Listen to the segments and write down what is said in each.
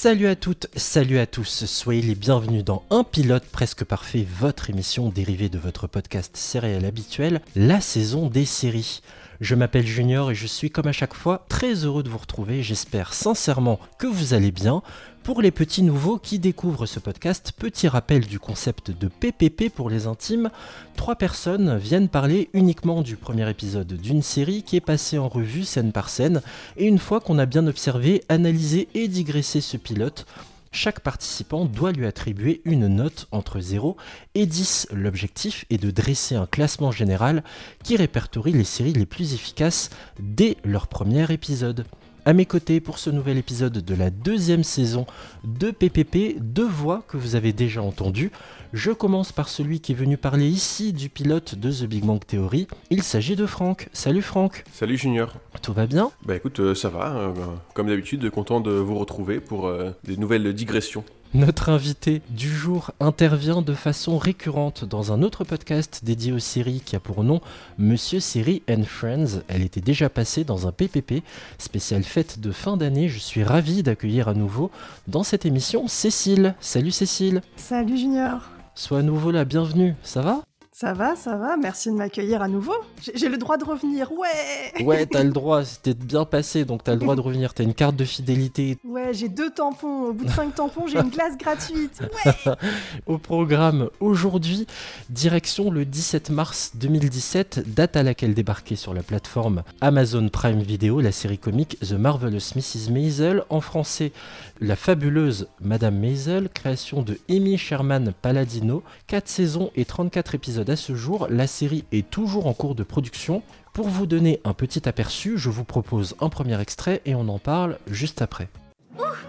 Salut à toutes, salut à tous, soyez les bienvenus dans Un pilote presque parfait, votre émission dérivée de votre podcast céréal habituel, la saison des séries. Je m'appelle Junior et je suis comme à chaque fois très heureux de vous retrouver, j'espère sincèrement que vous allez bien. Pour les petits nouveaux qui découvrent ce podcast, petit rappel du concept de PPP pour les intimes. Trois personnes viennent parler uniquement du premier épisode d'une série qui est passée en revue scène par scène, et une fois qu'on a bien observé, analysé et digressé ce pilote, chaque participant doit lui attribuer une note entre 0 et 10. L'objectif est de dresser un classement général qui répertorie les séries les plus efficaces dès leur premier épisode. À mes côtés pour ce nouvel épisode de la deuxième saison de PPP, deux voix que vous avez déjà entendues. Je commence par celui qui est venu parler ici du pilote de The Big Bang Theory. Il s'agit de Franck. Salut Franck. Salut Junior. Tout va bien? Bah écoute, euh, ça va. euh, comme d'habitude, content de vous retrouver pour euh, des nouvelles digressions. Notre invité du jour intervient de façon récurrente dans un autre podcast dédié aux séries qui a pour nom Monsieur Série and Friends. Elle était déjà passée dans un PPP spécial fête de fin d'année. Je suis ravi d'accueillir à nouveau dans cette émission Cécile. Salut Cécile. Salut Junior. Sois à nouveau la bienvenue. Ça va? Ça va, ça va, merci de m'accueillir à nouveau. J'ai le droit de revenir, ouais Ouais, t'as le droit. C'était bien passé, donc t'as le droit de revenir. T'as une carte de fidélité Ouais, j'ai deux tampons. Au bout de cinq tampons, j'ai une glace gratuite. Ouais au programme aujourd'hui. Direction le 17 mars 2017, date à laquelle débarquait sur la plateforme Amazon Prime Video la série comique The Marvelous Mrs. Maisel, en français La fabuleuse Madame Maisel, création de Amy Sherman Palladino, 4 saisons et 34 épisodes à ce jour. La série est toujours en cours de production. Pour vous donner un petit aperçu, je vous propose un premier extrait et on en parle juste après.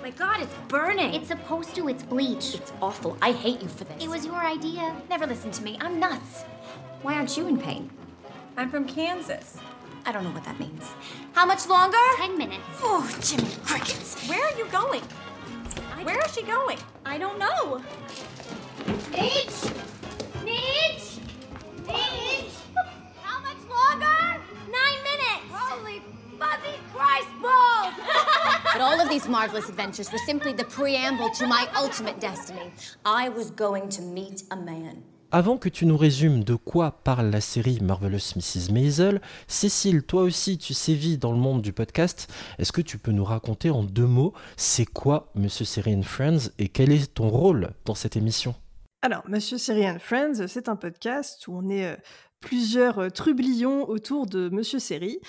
My god, it's burning. It's supposed to, it's bleach. It's awful. I hate you for this. It was your idea. Never listen to me. I'm nuts. Why aren't you in pain? I'm from Kansas. I don't know what that means. How much longer? Ten minutes. Oh, Jimmy Crickets. Where are you going? Where is she going? I don't know. Midge! Holy fuzzy Christ balls! But all of these marvelous adventures were simply the preamble to my ultimate destiny. I was going to meet a man. Avant que tu nous résumes de quoi parle la série Marvelous Mrs. Maisel, Cécile, toi aussi tu sévis dans le monde du podcast. Est-ce que tu peux nous raconter en deux mots c'est quoi Monsieur Série and Friends et quel est ton rôle dans cette émission? Alors, Monsieur Série and Friends, c'est un podcast où on est euh, plusieurs euh, trublions autour de Monsieur Série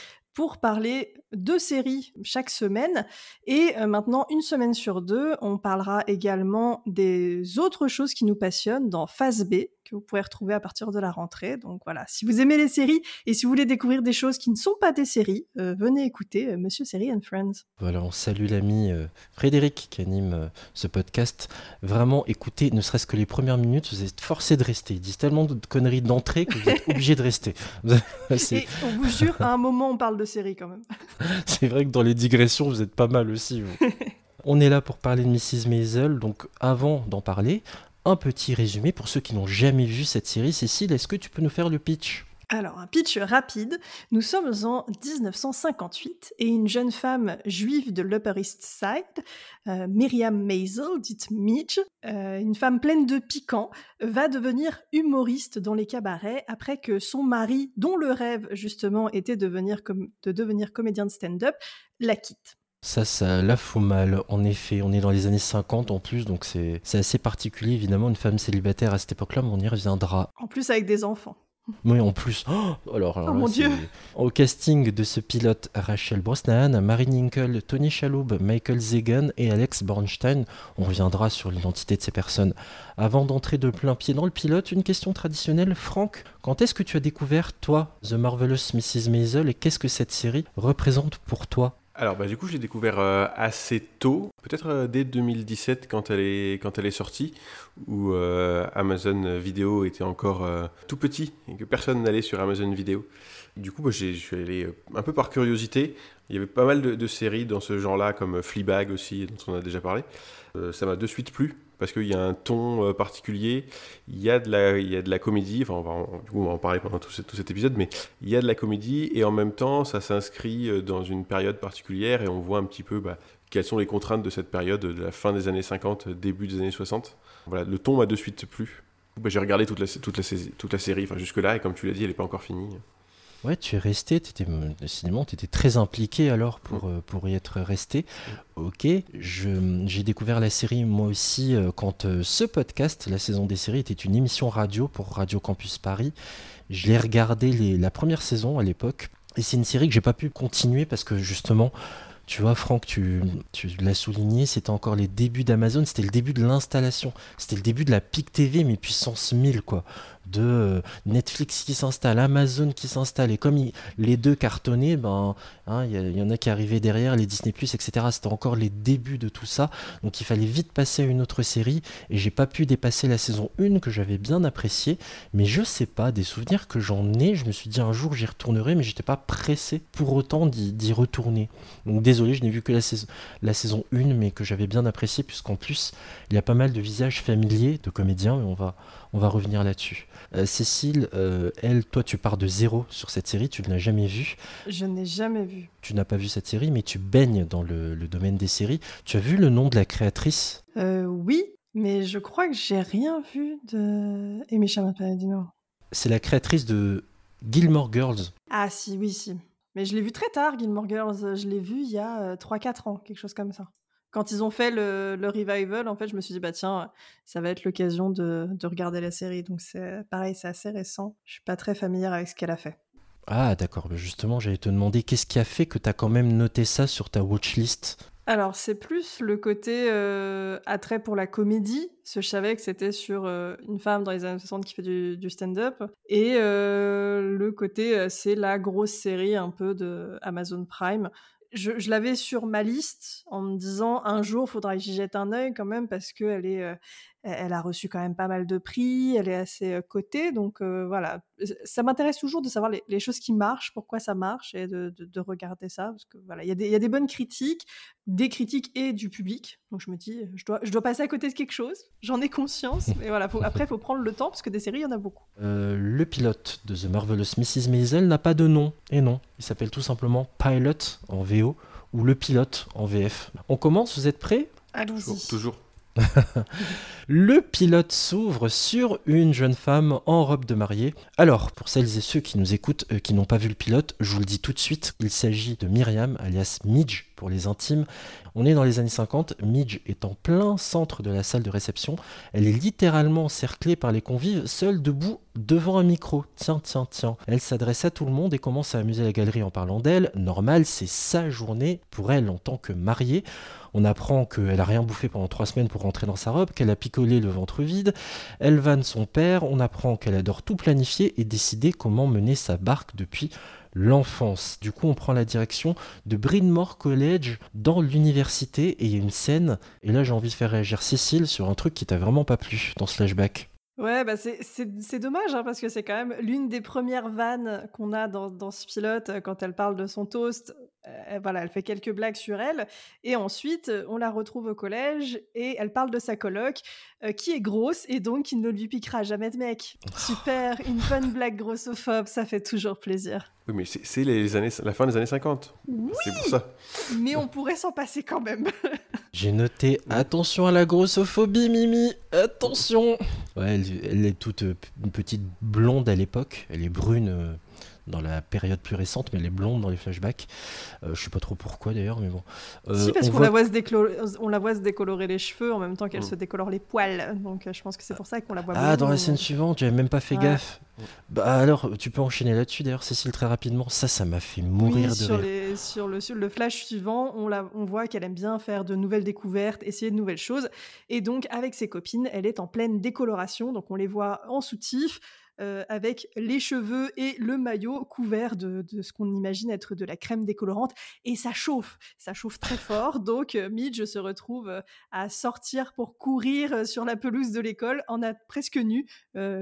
pour parler de séries chaque semaine. Et euh, maintenant, une semaine sur deux, on parlera également des autres choses qui nous passionnent dans Phase B, que vous pourrez retrouver à partir de la rentrée. Donc voilà, si vous aimez les séries et si vous voulez découvrir des choses qui ne sont pas des séries, euh, venez écouter euh, Monsieur Série and Friends. Voilà, on salue l'ami euh, Frédéric qui anime ce podcast. Vraiment, écoutez, ne serait-ce que les premières minutes, vous êtes forcé de rester. Ils disent tellement de conneries d'entrée que vous êtes obligé de rester. Et on vous jure, à un moment, on parle de séries quand même. c'est vrai que dans les digressions, vous êtes pas mal aussi. vous. On est là pour parler de Mrs. Maisel, donc avant d'en parler, un petit résumé pour ceux qui n'ont jamais vu cette série. Cécile, est-ce que tu peux nous faire le pitch? Alors, un pitch rapide. Nous sommes en 1958 et une jeune femme juive de l'Upper East Side, euh, Miriam Maisel, dite Midge, euh, une femme pleine de piquant, va devenir humoriste dans les cabarets après que son mari, dont le rêve justement était de devenir, com- de devenir comédien de stand-up, la quitte. Ça, ça la fout mal. En effet, on est dans les années 50 en plus, donc c'est c'est assez particulier. Évidemment, une femme célibataire à cette époque-là, mais on y reviendra. En plus avec des enfants. Oui, en plus. Oh, alors, alors Oh là, mon c'est- Dieu. Au casting de ce pilote, Rachel Brosnahan, Marie Ninkle, Tony Shalhoub, Michael Zegan et Alex Bornstein. On reviendra sur l'identité de ces personnes. Avant d'entrer de plein pied dans le pilote, une question traditionnelle. Franck, quand est-ce que tu as découvert, toi, The Marvelous Mrs. Maisel et qu'est-ce que cette série représente pour toi? Alors, bah, du coup, j'ai découvert euh, assez tôt, peut-être euh, dès 2017 quand elle est, quand elle est sortie, où euh, Amazon Vidéo était encore tout petit et que personne n'allait sur Amazon Vidéo. Du coup, bah, je suis allé un peu par curiosité. Il y avait pas mal de, de séries dans ce genre-là, comme Fleabag aussi, dont on a déjà parlé. Ça m'a de suite plu parce qu'il y a un ton euh, particulier, il y, a de la, y a de la comédie, enfin on va, en, parler pendant tout, ce- tout cet épisode, mais il y a de la comédie et en même temps ça s'inscrit euh, dans une période particulière et on voit un petit peu bah, quelles sont les contraintes de cette période de la fin des années 50, début des années 60. Voilà, le ton m'a de suite plu. Bah, j'ai regardé toute la, toute la, toute la série, jusque-là, et comme tu l'as dit, elle n'est pas encore finie. Ouais, tu es resté, étais, décidément, tu étais très impliqué alors pour, mm. euh, pour y être resté. Mm. Ok, j'ai découvert la série moi aussi euh, quand euh, ce podcast, la saison des séries, était une émission radio pour Radio Campus Paris. Je l'ai regardé les, la première saison à l'époque. Et c'est une série que j'ai pas pu continuer parce que justement, tu vois, Franck, tu, tu l'as souligné, c'était encore les débuts d'Amazon, c'était le début de l'installation, c'était le début de la PIC TV, mais puissance 1000, quoi de euh, Netflix qui s'installe, Amazon qui s'installe, et comme les deux cartonnaient, ben, hein, il y, en a qui arrivaient derrière, les Disney+, etc. C'était encore les débuts de tout ça, donc il fallait vite passer à une autre série, et j'ai pas pu dépasser la saison 1 que j'avais bien appréciée, mais je sais pas, des souvenirs que j'en ai, je me suis dit un jour j'y retournerai, mais j'étais pas pressé pour autant d'y retourner. Donc désolé, je n'ai vu que la saison, la saison 1, mais que j'avais bien apprécié, puisqu'en plus, il y a pas mal de visages familiers de comédiens, et on va, on va revenir là-dessus. Euh, Cécile, euh, elle, toi, tu pars de zéro sur cette série, tu ne l'as jamais vue. Je n'ai jamais vu. Tu n'as pas vu cette série, mais tu baignes dans le, domaine des séries. Tu as vu le nom de la créatrice? Euh, Oui, mais je crois que j'ai rien vu de Amy Sherman Palladino. C'est la créatrice de Gilmore Girls. Ah si, oui, si. Mais je l'ai vu très tard, Gilmore Girls. Je l'ai vu il y a 3-4 ans, quelque chose comme ça quand ils ont fait le, revival, en fait, je me suis dit, bah tiens, ça va être l'occasion de, regarder la série. Donc, c'est pareil, c'est assez récent. Je suis pas très familière avec ce qu'elle a fait. Ah, d'accord. Bah, justement, j'allais te demander, qu'est-ce qui a fait que tu as quand même noté ça sur ta watchlist? Alors, c'est plus le côté euh, attrait pour la comédie. Parce que je savais que c'était sur euh, une femme dans les années 60 qui fait du, stand-up. Et euh, le côté, c'est la grosse série un peu de Amazon Prime je, l'avais sur ma liste en me disant un jour faudra que j'y jette un œil quand même parce qu'elle est, euh, elle a reçu quand même pas mal de prix, elle est assez euh, cotée, donc euh, voilà. Ça m'intéresse toujours de savoir les, choses qui marchent, pourquoi ça marche et de, regarder ça parce que voilà, il y, a des, y a des bonnes critiques, des critiques et du public, donc je me dis je dois, je dois passer à côté de quelque chose, j'en ai conscience, mais voilà. après il faut prendre le temps parce que des séries il y en a beaucoup. le pilote de The Marvelous Mrs Maisel n'a pas de nom et non, il s'appelle tout simplement Pilot en VO ou le pilote en VF. On commence, vous êtes prêts? Allons-y. Toujours. le pilote s'ouvre sur une jeune femme en robe de mariée. Alors, pour celles et ceux qui nous écoutent, euh, qui n'ont pas vu le pilote, je vous le dis tout de suite, il s'agit de Myriam, alias Midge les intimes. On est dans les années 50, Midge est en plein centre de la salle de réception. Elle est littéralement encerclée par les convives, seule debout devant un micro. Tiens, tiens, tiens. Elle s'adresse à tout le monde et commence à amuser la galerie en parlant d'elle. Normal, c'est sa journée pour elle en tant que mariée. On apprend qu'elle a rien bouffé pendant trois semaines pour rentrer dans sa robe, qu'elle a picolé le ventre vide. Elle vanne son père. On apprend qu'elle adore tout planifier et décider comment mener sa barque depuis l'enfance. Du coup, on prend la direction de Bryn College dans l'université et il y a une scène. Et là, j'ai envie de faire réagir Cécile sur un truc qui t'a vraiment pas plu dans ce flashback. Ouais, bah c'est dommage hein, parce que c'est quand même l'une des premières vannes qu'on a dans, dans, ce pilote euh, quand elle parle de son toast. Euh, voilà, elle fait quelques blagues sur elle et ensuite on la retrouve au collège et elle parle de sa coloc euh, qui est grosse et donc qui ne lui piquera jamais de mec. Super, une bonne blague grossophobe, ça fait toujours plaisir. Oui, mais c'est les années, la fin des années 50. c'est pour ça. Mais on pourrait s'en passer quand même. J'ai noté attention à la grossophobie, Mimi, attention. Ouais, elle, est toute euh, une petite blonde à l'époque, elle est brune dans la période plus récente, mais elle est blonde dans les flashbacks. Euh, je sais pas trop pourquoi d'ailleurs, mais bon. Euh, si, parce qu'on la, voit se on la voit se décolorer les cheveux en même temps qu'elle mm. se décolore les poils. Donc euh, je pense que c'est pour ça qu'on la voit. Ah, dans la scène suivante, j'avais même pas fait gaffe. Bah alors, tu peux enchaîner là-dessus d'ailleurs, Cécile, très rapidement. Ça, ça m'a fait mourir de sur rire. sur, le, sur le flash suivant, on, la, on voit qu'elle aime bien faire de nouvelles découvertes, essayer de nouvelles choses. Et donc, avec ses copines, elle est en pleine décoloration. Donc, on les voit en soutif, euh, avec les cheveux et le maillot couvert de, ce qu'on imagine être de la crème décolorante. Et ça chauffe, ça chauffe très fort. Donc euh, Midge se retrouve euh, à sortir pour courir sur la pelouse de l'école en a presque nu,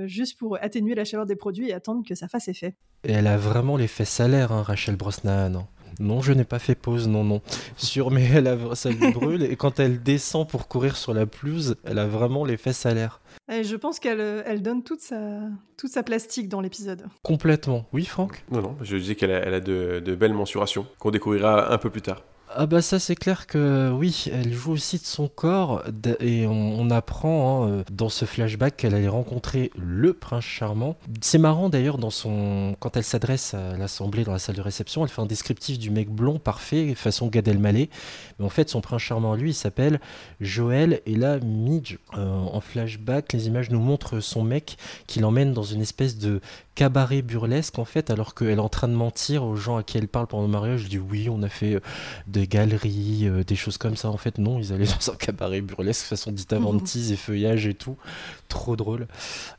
juste pour atténuer la chaleur des produits et attendre que ça fasse effet. Et elle a vraiment l'effet salaire, hein, Rachel Brosnahan. Hein. Non, je n'ai pas fait pause, non, non. Sur, mais elle a, ça lui brûle et quand elle descend pour courir sur la pelouse, elle a vraiment l'effet salaire. Et je pense qu'elle euh, elle donne toute sa, toute sa plastique dans l'épisode. Complètement. Oui, Franck? Non, non, je disais qu'elle a, elle a de, belles mensurations qu'on découvrira un peu plus tard. Ah bah ça c'est clair que oui, elle joue aussi de son corps et on, apprend hein, euh, dans ce flashback qu'elle allait rencontrer le prince charmant. C'est marrant d'ailleurs dans son quand elle s'adresse à l'assemblée dans la salle de réception, elle fait un descriptif du mec blond parfait façon Gad Elmaleh, mais en fait son prince charmant lui s'appelle Joël et là Midge euh, en flashback les images nous montrent son mec qui l'emmène dans une espèce de cabaret burlesque en fait alors qu'elle est en train de mentir aux gens à qui elle parle pendant le mariage, je dis oui on a fait euh, des galeries, euh, des choses comme ça. En fait, non, ils allaient dans un cabaret burlesque façon Dita Vantise et feuillage et tout. Trop drôle.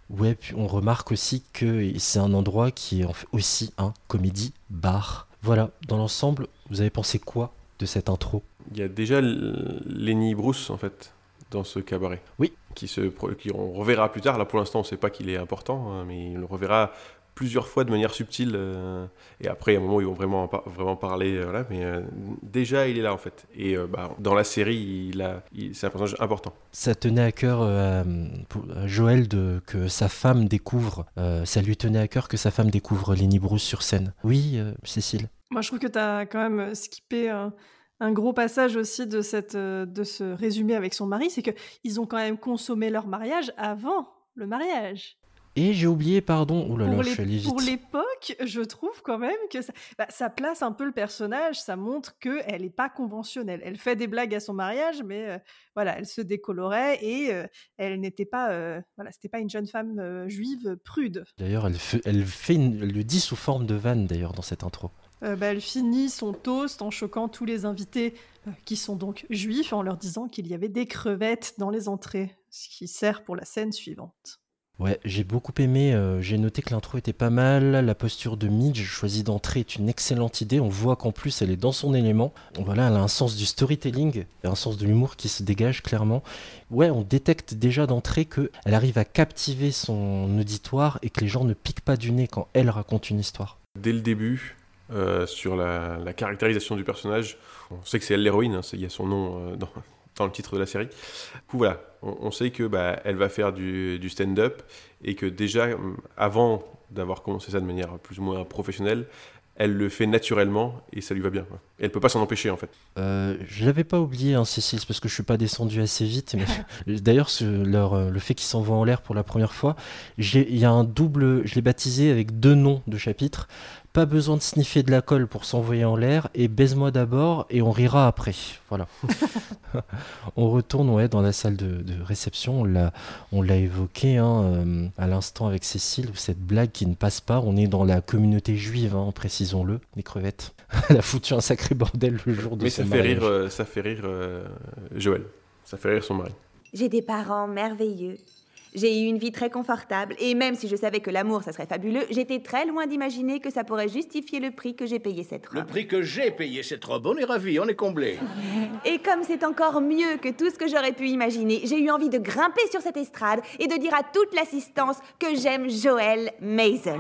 Ouais, puis on remarque aussi que c'est un endroit qui est en fait aussi un comédie bar. Voilà, dans l'ensemble, vous avez pensé quoi de cette intro? Il y a déjà Lenny Bruce, en fait, dans ce cabaret. Oui. Qui se, qui on reverra plus tard. Là, pour l'instant, on ne sait pas qu'il est important, hein, mais on le reverra plusieurs fois de manière subtile. euh, et après, à un moment où ils vont vraiment, par- vraiment parler. euh, voilà, mais euh, déjà, il est là, en fait. Et euh, bah, dans la série, il a, il- c'est un personnage important. Ça tenait à cœur euh, à Joël de, que sa femme découvre, euh, ça lui tenait à cœur que sa femme découvre Lenny Bruce sur scène. Oui, euh, Cécile Moi, je trouve que tu as quand même euh, skippé un, gros passage aussi de, cette, euh, de ce résumé avec son mari, c'est qu'ils ont quand même consommé leur mariage avant le mariage. Et j'ai oublié, pardon, oh là là, pour je suis pour l'époque, je trouve quand même que ça, bah, ça place un peu le personnage, ça montre qu'elle n'est pas conventionnelle. Elle fait des blagues à son mariage, mais euh, voilà, elle se décolorait et euh, elle n'était pas, euh, voilà, c'était pas une jeune femme juive prude. D'ailleurs, elle, fait, elle, fait une- elle le dit sous forme de vanne, d'ailleurs, dans cette intro. Euh, bah, elle finit son toast en choquant tous les invités euh, qui sont donc juifs en leur disant qu'il y avait des crevettes dans les entrées, ce qui sert pour la scène suivante. Ouais, j'ai beaucoup aimé. euh, j'ai noté que l'intro était pas mal. La posture de Midge, choisie d'entrée, est une excellente idée. On voit qu'en plus, elle est dans son élément. Voilà, elle a un sens du storytelling et un sens de l'humour qui se dégage clairement. Ouais, on détecte déjà d'entrée que elle arrive à captiver son auditoire et que les gens ne piquent pas du nez quand elle raconte une histoire. Dès le début, euh, sur la, caractérisation du personnage, on sait que c'est elle l'héroïne, hein, il y a son nom euh, dans, le titre de la série. Du coup, voilà, on, sait que bah, elle va faire du, du stand-up et que déjà, hum, avant d'avoir commencé ça de manière plus ou moins professionnelle, elle le fait naturellement et ça lui va bien. Et elle peut pas s'en empêcher en fait. Euh, je l'avais pas oublié, hein, Cécile, parce que je suis pas descendu assez vite. D'ailleurs, euh, le fait qu'ils s'envoient en l'air pour la première fois, il y a un double. Je l'ai baptisé avec deux noms de chapitres. Pas besoin de sniffer de la colle pour s'envoyer en l'air et baise-moi d'abord et on rira après. Voilà. on retourne ouais, dans la salle de, de réception. On l'a, on l'a évoqué hein, euh, à l'instant avec Cécile, cette blague qui ne passe pas. On est dans la communauté juive, hein, précisons-le, les crevettes. Elle a foutu un sacré bordel le jour de Mais son ça fait mariage. rire, euh, ça fait rire euh, Joël. Ça fait rire son mari. J'ai des parents merveilleux. J'ai eu une vie très confortable et même si je savais que l'amour, ça serait fabuleux, j'étais très loin d'imaginer que ça pourrait justifier le prix que j'ai payé cette Le robe. prix que j'ai payé cette robe, on est ravis, on est comblés. Et comme c'est encore mieux que tout ce que j'aurais pu imaginer, j'ai eu envie de grimper sur cette estrade et de dire à toute l'assistance que j'aime Joël Maisel.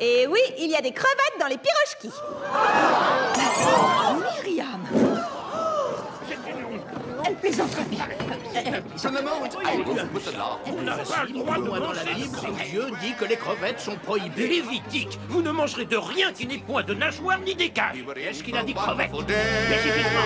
Et oui, il y a des crevettes dans les pirochkis. Myriam Elle plaisantera bien. On n'a pas le droit de dans la Bible, Dieu dit que les crevettes sont prohibées. Lévitique, vous ne mangerez de rien qui n'ait point de nageoire ni d'écailles. Est-ce qu'il a dit crevettes Spécifiquement.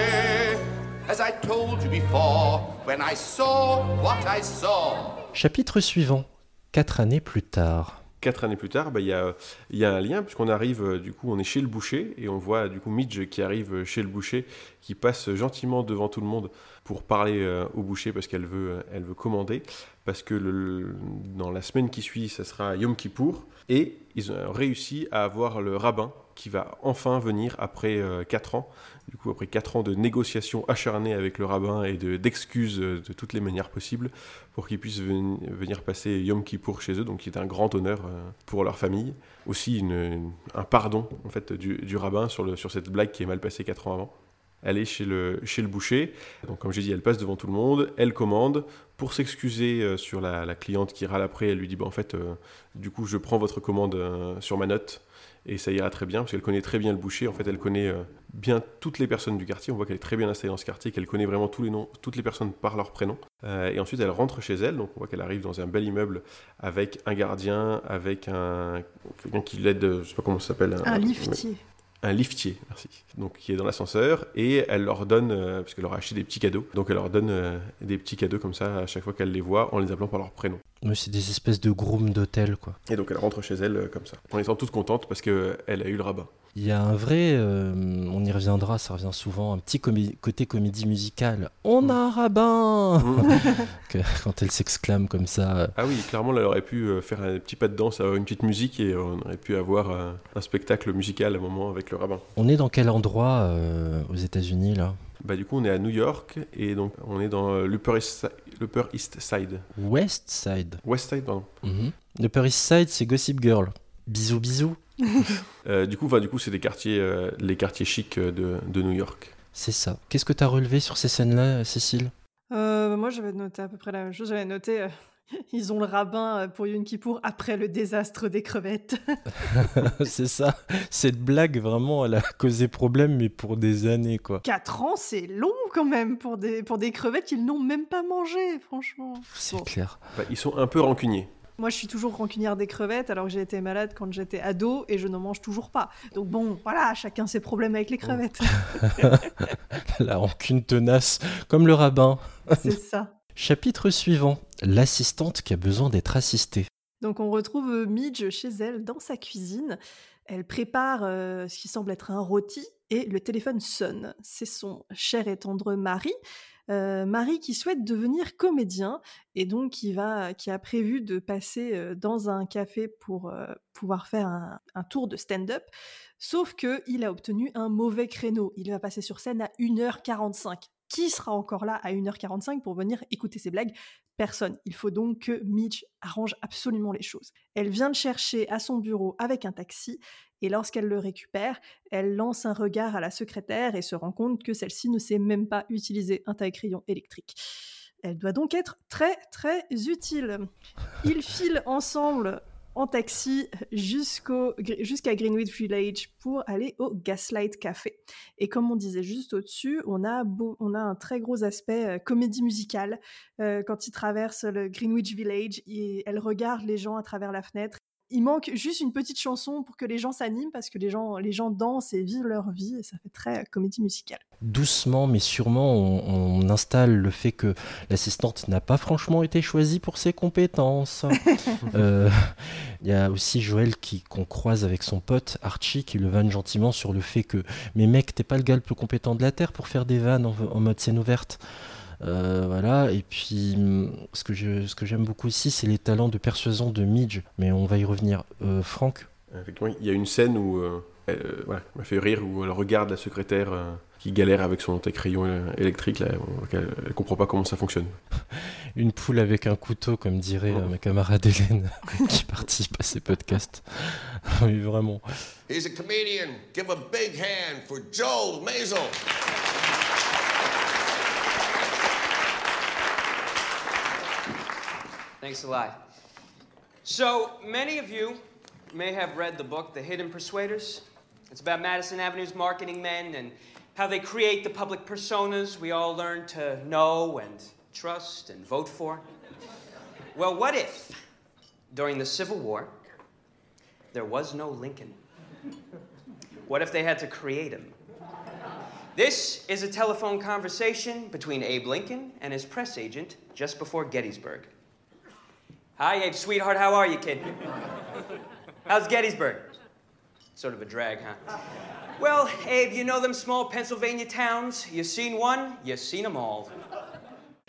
As I told you before, when I saw what I saw. Chapitre suivant. Quatre années plus tard. Quatre années plus tard, bah, il y, a, y a un lien, puisqu'on arrive, euh, du coup, on est chez le boucher, et on voit, du coup, Midge qui arrive chez le boucher, qui passe gentiment devant tout le monde pour parler euh, au boucher, parce qu'elle veut, euh, elle veut commander, parce que dans la semaine qui suit, ça sera Yom Kippour, et ils ont réussi à avoir le rabbin qui va enfin venir après euh, quatre ans, du coup, après quatre ans de négociations acharnées avec le rabbin et de- d'excuses euh, de toutes les manières possibles, pour qu'ils puissent ven- venir passer Yom Kippour chez eux, donc qui est un grand honneur pour leur famille. Aussi un pardon en fait du, rabbin sur, sur cette blague qui est mal passée quatre ans avant. Elle est chez le, chez le boucher, donc comme j'ai dit, elle passe devant tout le monde, elle commande. Pour s'excuser euh, sur la, cliente qui râle après, elle lui dit bah, en fait, euh, du coup, je prends votre commande euh, sur ma note et ça ira très bien parce qu'elle connaît très bien le boucher. En fait, elle connaît bien toutes les personnes du quartier. On voit qu'elle est très bien installée dans ce quartier, qu'elle connaît vraiment tous les noms, toutes les personnes par leur prénom. Et ensuite, elle rentre chez elle. Donc, on voit qu'elle arrive dans un bel immeuble avec un gardien, avec un quelqu'un qui l'aide, je sais pas comment ça s'appelle. Un liftier. Un liftier, merci, donc qui est dans l'ascenseur, et elle leur donne, euh, parce qu'elle leur a acheté des petits cadeaux, donc elle leur donne euh, des petits cadeaux comme ça à chaque fois qu'elle les voit, en les appelant par leur prénom. Mais c'est des espèces de grooms d'hôtel, quoi. Et donc elle rentre chez elle euh, comme ça, en étant toute contente parce qu'elle a eu le rabat. Il y a un vrai, euh, on y reviendra, ça revient souvent, un petit comé- côté comédie musicale. On a un rabbin Que- Quand elle s'exclame comme ça. Ah oui, clairement, elle aurait pu euh, faire un petit pas de danse, avoir une petite musique, et on aurait pu avoir euh, un spectacle musical à un moment avec le rabbin. On est dans quel endroit euh, aux États-Unis là? Bah du coup, on est à New York, et donc on est dans euh, l'Upper East, Si- l'Upper East Side. West Side. West Side, pardon. Mhm. Upper East Side, c'est Gossip Girl. Bisous, bisous. Euh, du coup, enfin, du coup, c'est des quartiers, euh, les quartiers chics de, de New York. C'est ça. Qu'est-ce que t'as relevé sur ces scènes-là, Cécile? Euh, moi, j'avais noté à peu près la même chose. J'avais noté, euh, ils ont le rabbin euh, pour Yom Kippour après le désastre des crevettes. C'est ça. Cette blague, vraiment, elle a causé problème, mais pour des années, quoi. 4 ans, c'est long quand même pour des, pour des crevettes qu'ils n'ont même pas mangé, franchement. C'est Bon. clair. Bah, ils sont un peu rancuniers. Moi, je suis toujours rancunière des crevettes alors que j'ai été malade quand j'étais ado et je n'en mange toujours pas. Donc bon, voilà, chacun ses problèmes avec les crevettes. La rancune tenace, comme le rabbin. c'est ça. Chapitre suivant. L'assistante qui a besoin d'être assistée. Donc on retrouve euh, Midge chez elle dans sa cuisine. Elle prépare euh, ce qui semble être un rôti et le téléphone sonne. C'est son cher et tendre mari. Euh, Marie qui souhaite devenir comédien et donc qui, va, qui a prévu de passer dans un café pour pouvoir faire un, un tour de stand-up. Sauf qu'il a obtenu un mauvais créneau. Il va passer sur scène à 1h45. Qui sera encore là à 1h45 pour venir écouter ses blagues? Personne. Il faut donc que Midge arrange absolument les choses. Elle vient le chercher à son bureau avec un taxi et lorsqu'elle le récupère, elle lance un regard à la secrétaire et se rend compte que celle-ci ne sait même pas utiliser un taille-crayon électrique. Elle doit donc être très très utile. Ils filent ensemble en taxi jusqu'à Greenwich Village pour aller au Gaslight Café. Et comme on disait juste au-dessus, on a, un très gros aspect euh, comédie musicale. Euh, quand ils traversent le Greenwich Village, et elle regarde les gens à travers la fenêtre. Il manque juste une petite chanson pour que les gens s'animent parce que les gens, les gens dansent et vivent leur vie et ça fait très euh, comédie musicale. Doucement, mais sûrement, on, on installe le fait que l'assistante n'a pas franchement été choisie pour ses compétences. Euh, Il y a aussi Joël qui qu'on croise avec son pote Archie qui le vanne gentiment sur le fait que mais mec t'es pas le gars le plus compétent de la terre pour faire des vannes en, en mode scène ouverte. Euh, voilà, et puis hum, ce que je- ce que j'aime beaucoup ici, c'est les talents de persuasion de Midge, mais on va y revenir. Euh, Franck, Effectivement, il y a une scène où euh, elle euh, voilà, m'a fait rire, où elle regarde la secrétaire euh, qui galère avec son crayon euh, électrique, là, euh, qu'elle elle comprend pas comment ça fonctionne. une poule avec un couteau, comme dirait euh, ma camarade Hélène, qui participe à ces podcasts. oui, vraiment. He's a comedian. Give a big hand for Joel Mazel. Thanks a lot. So, many of you may have read the book, The Hidden Persuaders. It's about Madison Avenue's marketing men and how they create the public personas we all learn to know and trust and vote for. Well, what if, during the Civil War, there was no Lincoln? What if they had to create him? This is a telephone conversation between Abe Lincoln and his press agent just before Gettysburg. Hi, Abe, sweetheart. How are you, kid? How's Gettysburg? Sort of a drag, huh? Well, Abe, you know them small Pennsylvania towns? You seen one, you seen them all.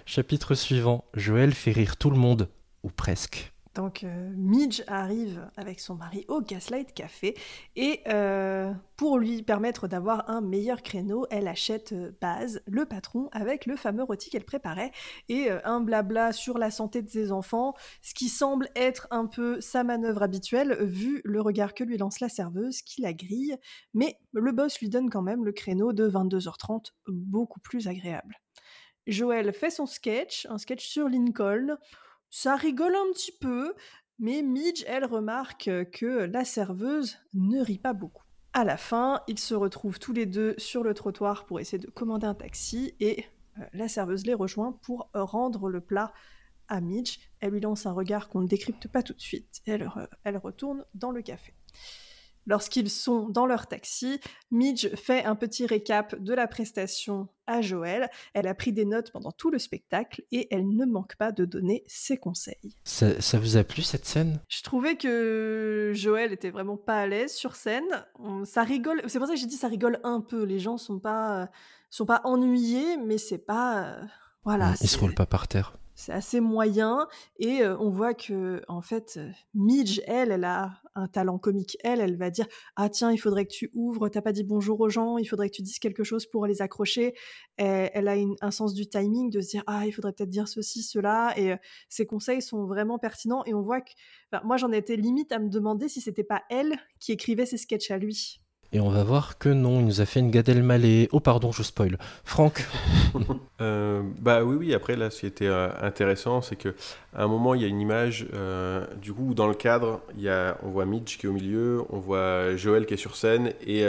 Chapitre suivant. Joël fait rire tout le monde, ou presque. Donc Midge arrive avec son mari au Gaslight Café et euh, pour lui permettre d'avoir un meilleur créneau, elle achète euh, Baz, le patron, avec le fameux rôti qu'elle préparait et euh, un blabla sur la santé de ses enfants, ce qui semble être un peu sa manœuvre habituelle vu le regard que lui lance la serveuse qui la grille, mais le boss lui donne quand même le créneau de 22h30 beaucoup plus agréable. Joël fait son sketch, un sketch sur Lincoln. Ça rigole un petit peu, mais Midge, elle remarque que la serveuse ne rit pas beaucoup. À la fin, ils se retrouvent tous les deux sur le trottoir pour essayer de commander un taxi et euh, la serveuse les rejoint pour euh, rendre le plat à Midge. Elle lui lance un regard qu'on ne décrypte pas tout de suite elle, re- elle retourne dans le café. Lorsqu'ils sont dans leur taxi, Midge fait un petit récap de la prestation à Joël. Elle a pris des notes pendant tout le spectacle et elle ne manque pas de donner ses conseils. Ça, ça vous a plu cette scène? Je trouvais que Joël était vraiment pas à l'aise sur scène. On- ça rigole. C'est pour ça que j'ai dit ça rigole un peu. Les gens sont pas sont pas ennuyés, mais c'est pas euh, voilà. Il se c'est- roule pas par terre. c'est assez moyen et euh, on voit que en fait euh, Midge elle elle a un talent comique elle elle va dire ah tiens il faudrait que tu ouvres t'as pas dit bonjour aux gens il faudrait que tu dises quelque chose pour les accrocher. Elle, a une- un sens du timing de se dire ah il faudrait peut-être dire ceci cela. Et euh, ses conseils sont vraiment pertinents et on voit que moi j'en étais limite à me demander si c'était pas elle qui écrivait ses sketchs à lui Et on va voir que non, il nous a fait une Gad Elmaleh. Oh pardon, je spoil. Franck, Euh, bah oui, oui, après, là, ce qui était euh, intéressant, c'est que à un moment, il y a une image, euh, du coup, où dans le cadre, y a, on voit Midge qui est au milieu, on voit Joël qui est sur scène, et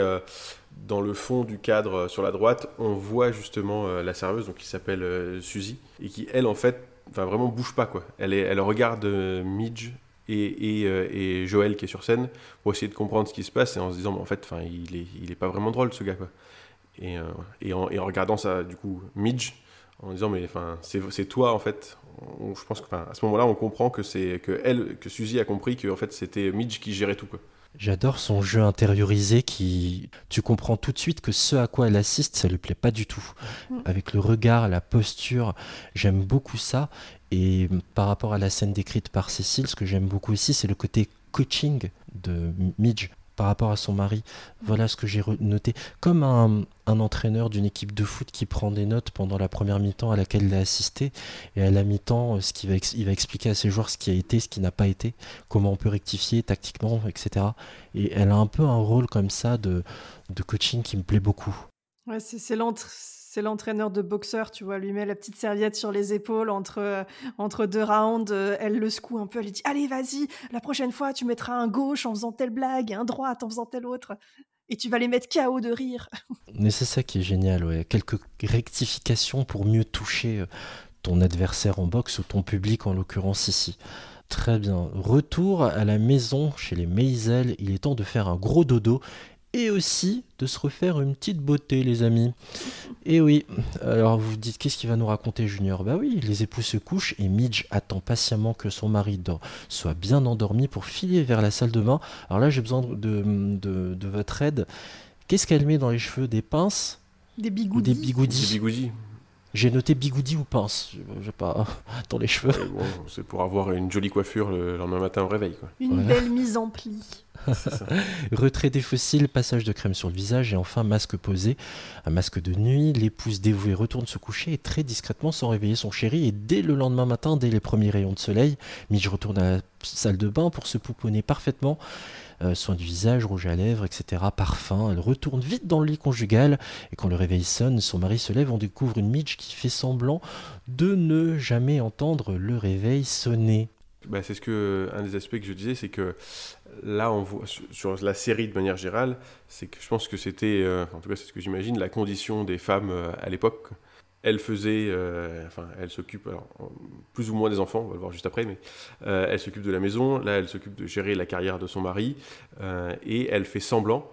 dans le fond du cadre, sur la droite, on voit justement la serveuse, donc qui s'appelle Suzy, et qui, elle, en fait, enfin, vraiment bouge pas, quoi. Elle, elle regarde Midge euh, et Joël qui est sur scène pour essayer de comprendre ce qui se passe, et en se disant, mais en fait, il est, il est pas vraiment drôle, ce gars, quoi. Et, euh, et, en, regardant ça, du coup, Midge, en disant mais enfin c'est toi en fait je pense que enfin, à ce moment-là on comprend que c'est que elle que Suzy a compris que en fait c'était Midge qui gérait tout quoi j'adore son jeu intériorisé qui. Tu comprends tout de suite que ce à quoi elle assiste, ça lui plaît pas du tout. Mm. Avec le regard, la posture, j'aime beaucoup ça. Et par rapport à la scène décrite par Cécile, ce que j'aime beaucoup aussi, c'est le côté coaching de Midge par rapport à son mari. Voilà ce que j'ai noté. Comme un, un entraîneur d'une équipe de foot qui prend des notes pendant la première mi-temps à laquelle il a assisté, et à la mi-temps, euh, ce qui va, il va expliquer à ses joueurs ce qui a été, ce qui n'a pas été, comment on peut rectifier tactiquement, etc. Et elle a un peu un rôle comme ça de, de coaching qui me plaît beaucoup. Ouais, c'est l'entre- c'est l'entraîneur de boxeur, tu vois, lui met la petite serviette sur les épaules entre, euh, entre deux rounds, euh, elle le secoue un peu, elle lui dit Allez, vas-y, la prochaine fois, tu mettras un gauche en faisant telle blague et un droite en faisant telle autre, et tu vas les mettre KO de rire. Mais c'est ça qui est génial, ouais. Quelques rectifications pour mieux toucher euh, ton adversaire en boxe ou ton public en l'occurrence ici. Très bien. Retour à la maison chez les Maisel. Il est temps de faire un gros dodo et aussi de se refaire une petite beauté, les amis. Et oui, alors vous vous dites qu'est-ce qu'il va nous raconter Junior? Bah oui, les époux se couchent et Midge attend patiemment que son mari soit bien endormi pour filer vers la salle de bain. Alors là, j'ai besoin de, de- de votre aide. Qu'est-ce qu'elle met dans les cheveux? Des pinces? Des ou bigoudis. des bigoudis Des bigoudis. J'ai noté bigoudi ou pince, je sais pas, dans les cheveux. Bon, c'est pour avoir une jolie coiffure le lendemain matin au réveil quoi Une Voilà. belle mise en pli. Retrait des fossiles, passage de crème sur le visage et enfin masque posé. Un masque de nuit, l'épouse dévouée retourne se coucher et très discrètement sans réveiller son chéri. Et dès le lendemain matin, dès les premiers rayons de soleil, Midge retourne à la salle de bain pour se pouponner parfaitement. Euh, soin du visage, rouge à lèvres, etc. Parfum. Elle retourne vite dans le lit conjugal et quand le réveil sonne, son mari se lève. On découvre une Midge qui fait semblant de ne jamais entendre le réveil sonner. Bah, c'est ce que un des aspects que je disais, c'est que là, on voit sur, la série de manière générale, c'est que je pense que c'était, euh, en tout cas, c'est ce que j'imagine, la condition des femmes euh, à l'époque. Elle faisait, euh, enfin, elle s'occupe, plus ou moins des enfants, on va le voir juste après, mais euh, elle s'occupe de la maison. Là, elle s'occupe de gérer la carrière de son mari, euh, et elle fait semblant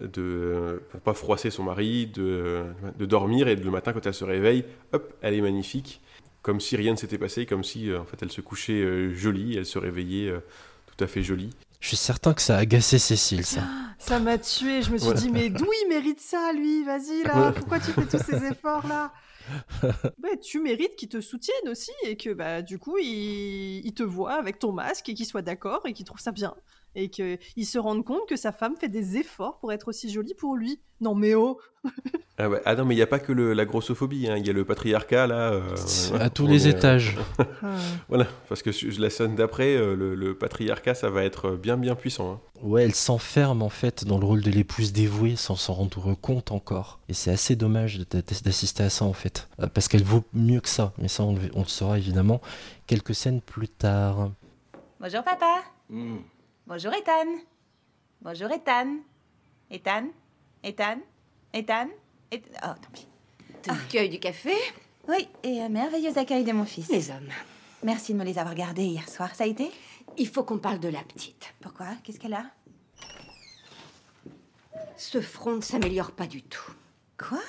de pour pas froisser son mari, de, de dormir et le matin quand elle se réveille, hop, elle est magnifique, comme si rien ne s'était passé, comme si euh, en fait elle se couchait euh, jolie, elle se réveillait euh, tout à fait jolie. Je suis certain que ça a agacé Cécile, ça. Ça m'a tué. Je me suis Voilà. dit, mais d'où il mérite ça, lui? Vas-y, là. Pourquoi tu fais tous ces efforts-là? Ouais, tu mérites qu'ils te soutiennent aussi et que bah du coup ils te voient avec ton masque et qu'ils soient d'accord et qu'ils trouvent ça bien et qu'ils se rendent compte que sa femme fait des efforts pour être aussi jolie pour lui. Non mais oh Ah, ouais. Ah non, mais il n'y a pas que le- la grossophobie, hein. il y a le patriarcat là. euh, à tous les est, euh, étages. voilà, parce que sur la scène d'après, euh, le, le patriarcat ça va être bien bien puissant. hein. Ouais, elle s'enferme en fait dans le rôle de l'épouse dévouée sans s'en rendre compte encore. Et c'est assez dommage d'assister à ça en fait. Parce qu'elle vaut mieux que ça. Mais ça, on le, on le saura évidemment quelques scènes plus tard. Bonjour papa. Bonjour Ethan. Bonjour Ethan. Ethan. Ethan. Ethan. Et... Oh, tant pis. As eu du café? Oui, et un merveilleux accueil de mon fils. Les hommes. Merci de me les avoir gardés hier soir. Ça a été? Il faut qu'on parle de la petite. Pourquoi? Qu'est-ce qu'elle a? Ce front ne s'améliore pas du tout. Quoi?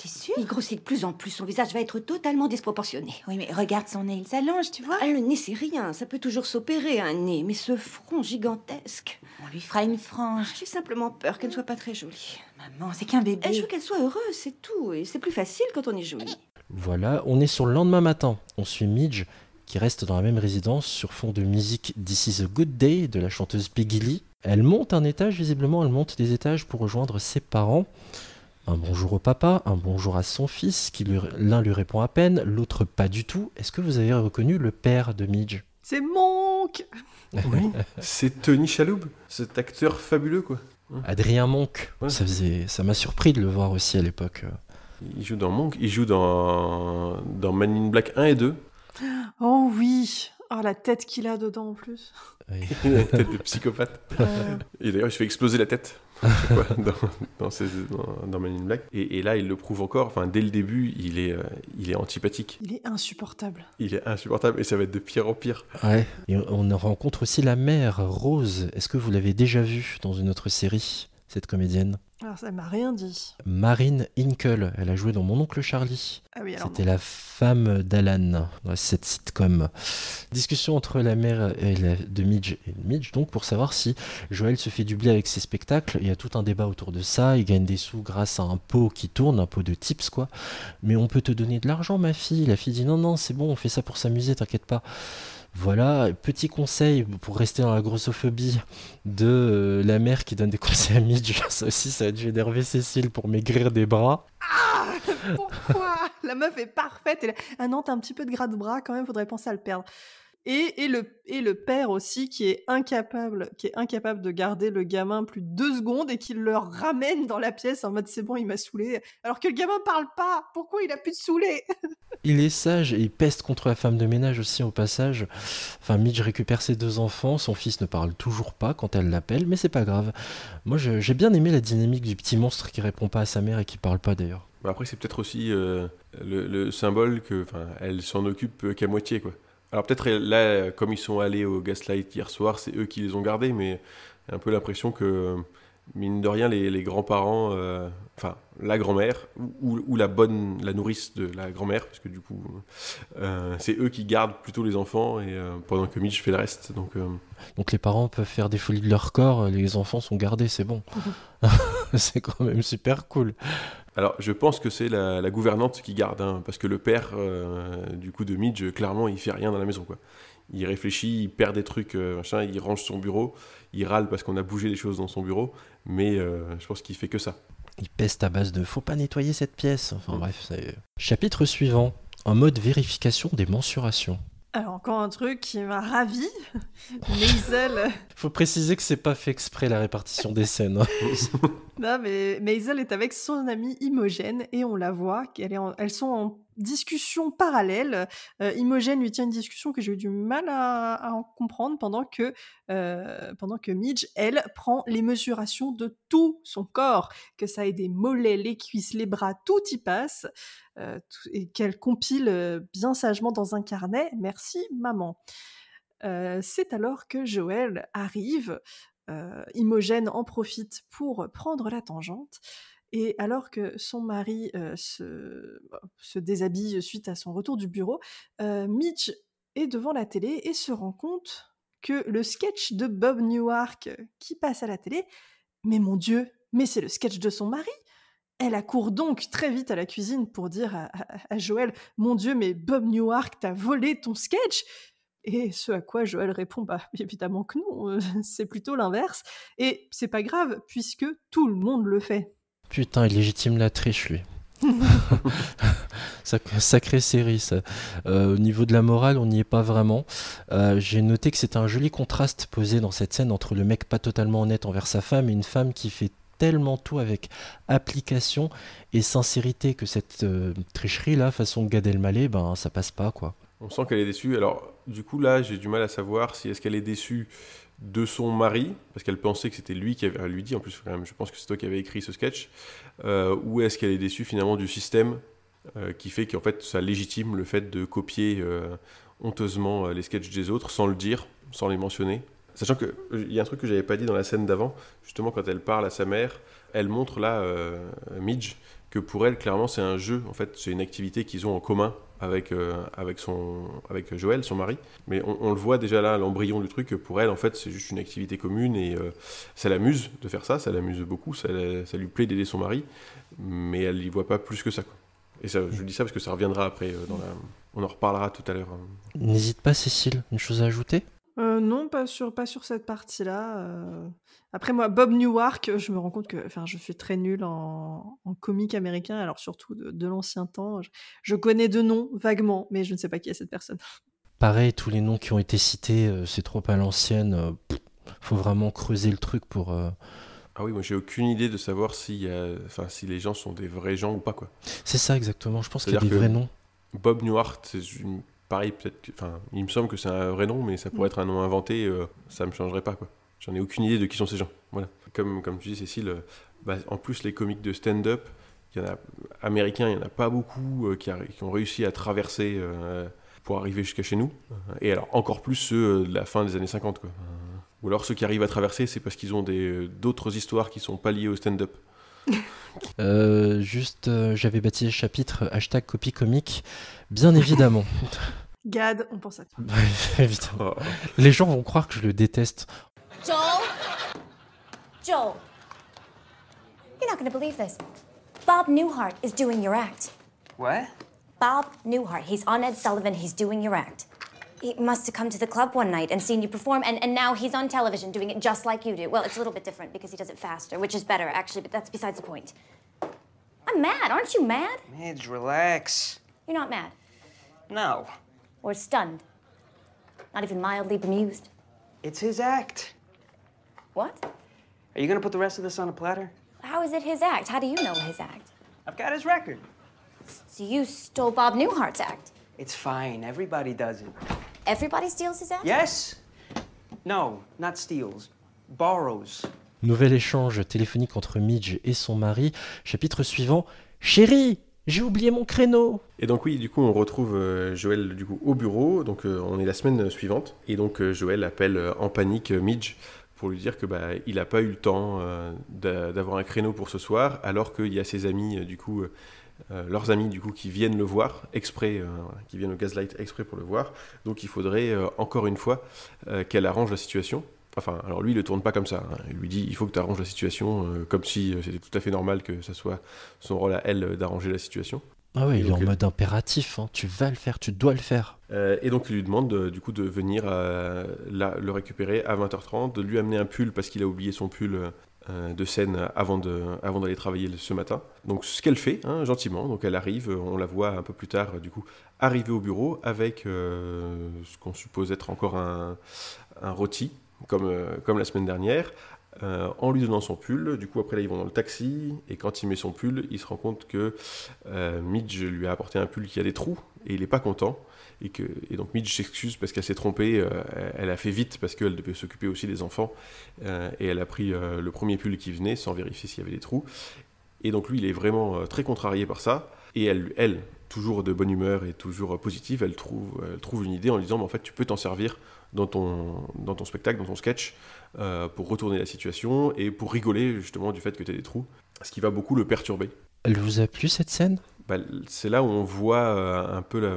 T'es sûre Il grossit de plus en plus, son visage va être totalement disproportionné. Oui, mais regarde son nez, il s'allonge, tu vois Ah, le nez, c'est rien, ça peut toujours s'opérer un nez, mais ce front gigantesque. On lui fera une frange. J'ai simplement peur qu'elle ne soit pas très jolie. Maman, c'est qu'un bébé. Elle je veux qu'elle soit heureuse, c'est tout, et c'est plus facile quand on est jolie. Voilà, on est sur le lendemain matin. On suit Midge qui reste dans la même résidence sur fond de musique This is a Good Day de la chanteuse Peggy Lee. Elle monte un étage, visiblement, elle monte des étages pour rejoindre ses parents. Un bonjour au papa, un bonjour à son fils, qui l'un lui répond à peine, l'autre pas du tout. Est-ce que vous avez reconnu le père de Midge? C'est Monk Oui, c'est Tony Chaloub, cet acteur fabuleux quoi. Adrien Monk. Ouais. Ça faisait, ça m'a surpris de le voir aussi à l'époque. Il joue dans Monk, il joue dans, dans Man in Black 1 et 2. Oh oui Oh, la tête qu'il a dedans en plus. Oui. Il a une tête de psychopathe. Euh, Et d'ailleurs, il se fait exploser la tête dans, dans, ses- dans- dans Man in Black. Et, et là, il le prouve encore. Enfin, dès le début, il est, euh, il est antipathique. il est insupportable. Il est insupportable et ça va être de pire en pire. Ouais. Et on rencontre aussi la mère, Rose. Est-ce que vous l'avez déjà vue dans une autre série, cette comédienne? Alors, ça m'a rien dit. Marine Hinkle. Elle a joué dans Mon oncle Charlie. Ah oui, alors. C'était la femme d'Alan dans cette sitcom. Discussion entre la mère et la- de Midge et Midge, donc pour savoir si Joël se fait du blé avec ses spectacles. Il y a tout un débat autour de ça. Il gagne des sous grâce à un pot qui tourne, un pot de tips quoi. Mais on peut te donner de l'argent, ma fille. La fille dit non, non, c'est bon, on fait ça pour s'amuser, t'inquiète pas. Voilà, petit conseil pour rester dans la grossophobie de euh, la mère qui donne des conseils à Midge. Ça aussi, ça a dû énerver Cécile pour maigrir des bras. Ah Pourquoi? La meuf est parfaite. Elle... Ah non, t'as un petit peu de gras de bras quand même, faudrait penser à le perdre. Et, et, le, et le père aussi qui est incapable qui est incapable de garder le gamin plus de deux secondes et qui le ramène dans la pièce en mode c'est bon il m'a saoulé alors que le gamin parle pas pourquoi il a pu te saouler Il est sage et il peste contre la femme de ménage aussi au passage. Enfin, Midge récupère ses deux enfants, son fils ne parle toujours pas quand elle l'appelle, mais c'est pas grave. Moi, j'ai bien aimé la dynamique du petit monstre qui répond pas à sa mère et qui parle pas d'ailleurs. Mais après, c'est peut-être aussi euh, le, le symbole que, enfin, elle s'en occupe qu'à moitié, quoi. Alors peut-être euh, là, comme ils sont allés au Gaslight hier soir, c'est eux qui les ont gardés, mais un peu l'impression que, mine de rien, les, les grands-parents, euh, enfin, la grand-mère, ou, la bonne, la nourrice de la grand-mère, parce que du coup, euh, c'est eux qui gardent plutôt les enfants, et euh, pendant que Mitch fait le reste. Donc, Donc les parents peuvent faire des folies de leur corps, les enfants sont gardés, c'est bon. c'est quand même super cool. Alors, je pense que c'est la, la gouvernante qui garde, hein, parce que le père, du coup, de Midge, clairement, il fait rien dans la maison, quoi. Il réfléchit, il perd des trucs, euh, machin, il range son bureau, il râle parce qu'on a bougé des choses dans son bureau, mais euh, je pense qu'il fait que ça. Il peste à base de faut pas nettoyer cette pièce. Enfin bref, c'est. Chapitre suivant. Un mode vérification des mensurations. alors encore un truc qui m'a ravi Maisel Faut préciser que c'est pas fait exprès la répartition des scènes. hein. Non, mais Maisel est avec son amie Imogène et on la voit qu'elle est en- elles sont en discussion parallèle. Euh, Imogène lui tient une discussion que j'ai eu du mal à, en comprendre pendant que, euh, pendant que Midge, elle, prend les mesurations de tout son corps, que ça ait des mollets, les cuisses, les bras, tout y passe, euh, et qu'elle compile bien sagement dans un carnet. Merci, maman. C'est alors que Joël arrive. Imogène en profite pour prendre la tangente. Et alors que son mari euh, se, déshabille suite à son retour du bureau, Mitch est devant la télé et se rend compte que le sketch de Bob Newhart qui passe à la télé, mais mon Dieu, mais c'est le sketch de son mari elle accourt donc très vite à la cuisine pour dire à, Joël Mon Dieu, mais Bob Newhart t'a volé ton sketch Et ce à quoi Joël répond Bah évidemment que non, euh, c'est plutôt l'inverse. Et c'est pas grave, puisque tout le monde le fait. Putain, il légitime la triche, lui. Sac- Sacrée série, ça. Euh, au niveau de la morale, on n'y est pas vraiment. Euh, J'ai noté que c'était un joli contraste posé dans cette scène entre le mec pas totalement honnête envers sa femme et une femme qui fait tellement tout avec application et sincérité que cette euh, tricherie là, façon Gad Elmaleh, ben ça passe pas quoi. On sent qu'elle est déçue. Alors, du coup, là, j'ai du mal à savoir si est-ce qu'elle est déçue de son mari, parce qu'elle pensait que c'était lui qui avait lui dit, en plus, quand même, je pense que c'est toi qui avais écrit ce sketch, euh, ou est-ce qu'elle est déçue finalement du système euh, qui fait qu'en fait, ça légitime le fait de copier euh, honteusement les sketchs des autres sans le dire, sans les mentionner. Sachant qu'il il y a un truc que j'avais pas dit dans la scène d'avant, justement quand elle parle à sa mère, elle montre là, Midge, que pour elle, clairement, c'est un jeu, en fait, c'est une activité qu'ils ont en commun avec, euh, avec, son, avec Joël, son mari. Mais on, le voit déjà là, l'embryon du truc, que pour elle, en fait, c'est juste une activité commune et euh, ça l'amuse de faire ça, ça l'amuse beaucoup, ça, ça lui plaît d'aider son mari, mais elle y voit pas plus que ça. Et ça, je dis ça parce que ça reviendra après, euh, dans la... on en reparlera tout à l'heure. hein. N'hésite pas, Cécile, une chose à ajouter? Euh, non, pas sur, pas sur cette partie-là. euh. Après, moi, Bob Newhart, je me rends compte que enfin, je suis très nulle en, en comique américain, alors surtout de, de l'ancien temps. Je, je connais de noms, vaguement, mais je ne sais pas qui est cette personne. Pareil, tous les noms qui ont été cités, euh, c'est trop à l'ancienne. euh, faut vraiment creuser le truc pour. euh, Ah oui, moi j'ai aucune idée de savoir enfin, si les gens sont des vrais gens ou pas. quoi. C'est ça exactement. Je pense qu'il y a des vrais noms. Bob Newhart, c'est une- pareil, peut-être. Enfin, il me semble que c'est un vrai nom, mais ça pourrait être un nom inventé. euh, ça me changerait pas, quoi. J'en ai aucune idée de qui sont ces gens. Voilà. Comme, comme tu dis, Cécile, euh, bah, en plus, les comiques de stand-up, il y en a américains, il y en a pas beaucoup euh, qui, ont réussi à traverser euh, pour arriver jusqu'à chez nous. Et alors, encore plus ceux de la fin des années 50, quoi. Ou alors ceux qui arrivent à traverser, c'est parce qu'ils ont d'autres histoires qui sont pas liées au stand-up. Euh, juste, euh, j'avais baptisé le chapitre hashtag copie comique. Bien évidemment. Gad, on pense à toi. évidemment. Les gens vont croire que je le déteste. Joel? Joel? You're not going to believe this. Bob Newhart is doing your act. What? Bob Newhart. He's on Ed Sullivan. He's doing your act. He must have come to the club one night and seen you perform, and, and now he's on television doing it just like you do. Well, it's a little bit different because he does it faster, which is better, actually, but that's besides the point. I'm mad. Aren't you mad? Midge, relax. You're not mad. No, Or stunned. Not even mildly bemused. it's his act. What? Are you gonna put the rest of this on a platter? How is it his act? How do you know his act? I've got his record. So you stole Bob Newhart's act. It's fine. Everybody does it. Everybody steals his? Yes? No, not steals. Borrows. Nouvel échange téléphonique entre Midge et son mari. Chapitre suivant. Chérie, j'ai oublié mon créneau. Et donc oui, du coup, on retrouve euh, Joël du coup au bureau. Donc euh, on est la semaine suivante et donc euh, Joël appelle en panique Midge pour lui dire que bah il n'a pas eu le temps d'a- d'avoir un créneau pour ce soir, alors qu'il y a ses amis du coup. Euh, leurs amis du coup qui viennent le voir exprès, euh, qui viennent au Gaslight exprès pour le voir. Donc il faudrait euh, encore une fois qu'elle arrange la situation. Enfin, alors lui il le tourne pas comme ça. hein. Il lui dit il faut que tu arranges la situation comme si c'était tout à fait normal que ça soit son rôle à elle d'arranger la situation. Ah oui, il est en mode impératif. hein. Tu vas le faire, tu dois le faire. Et donc il lui demande du coup de venir le récupérer à 20h30, de lui amener un pull parce qu'il a oublié son pull de scène avant de- avant d'aller travailler le- ce matin. Donc ce qu'elle fait, hein, gentiment, donc elle arrive, on la voit un peu plus tard euh, du coup arriver au bureau avec euh, ce qu'on suppose être encore un, rôti, comme, euh, comme la semaine dernière. euh, en lui donnant son pull, du coup après là ils vont dans le taxi et quand il met son pull, il se rend compte que euh, Midge lui a apporté un pull qui a des trous et il est pas content et, et donc Midge s'excuse parce qu'elle s'est trompée, euh, elle a fait vite parce qu'elle devait s'occuper aussi des enfants, euh, et elle a pris euh, le premier pull qui venait sans vérifier s'il y avait des trous. Et donc lui, il est vraiment très contrarié par ça, et elle, toujours de bonne humeur et toujours positive, elle trouve, une idée en lui disant, Mais en fait, tu peux t'en servir dans ton, dans ton spectacle, dans ton sketch, pour retourner la situation et pour rigoler justement du fait que tu as des trous, ce qui va beaucoup le perturber. Elle vous a plu cette scène? Bah, c'est là où on voit euh, un peu le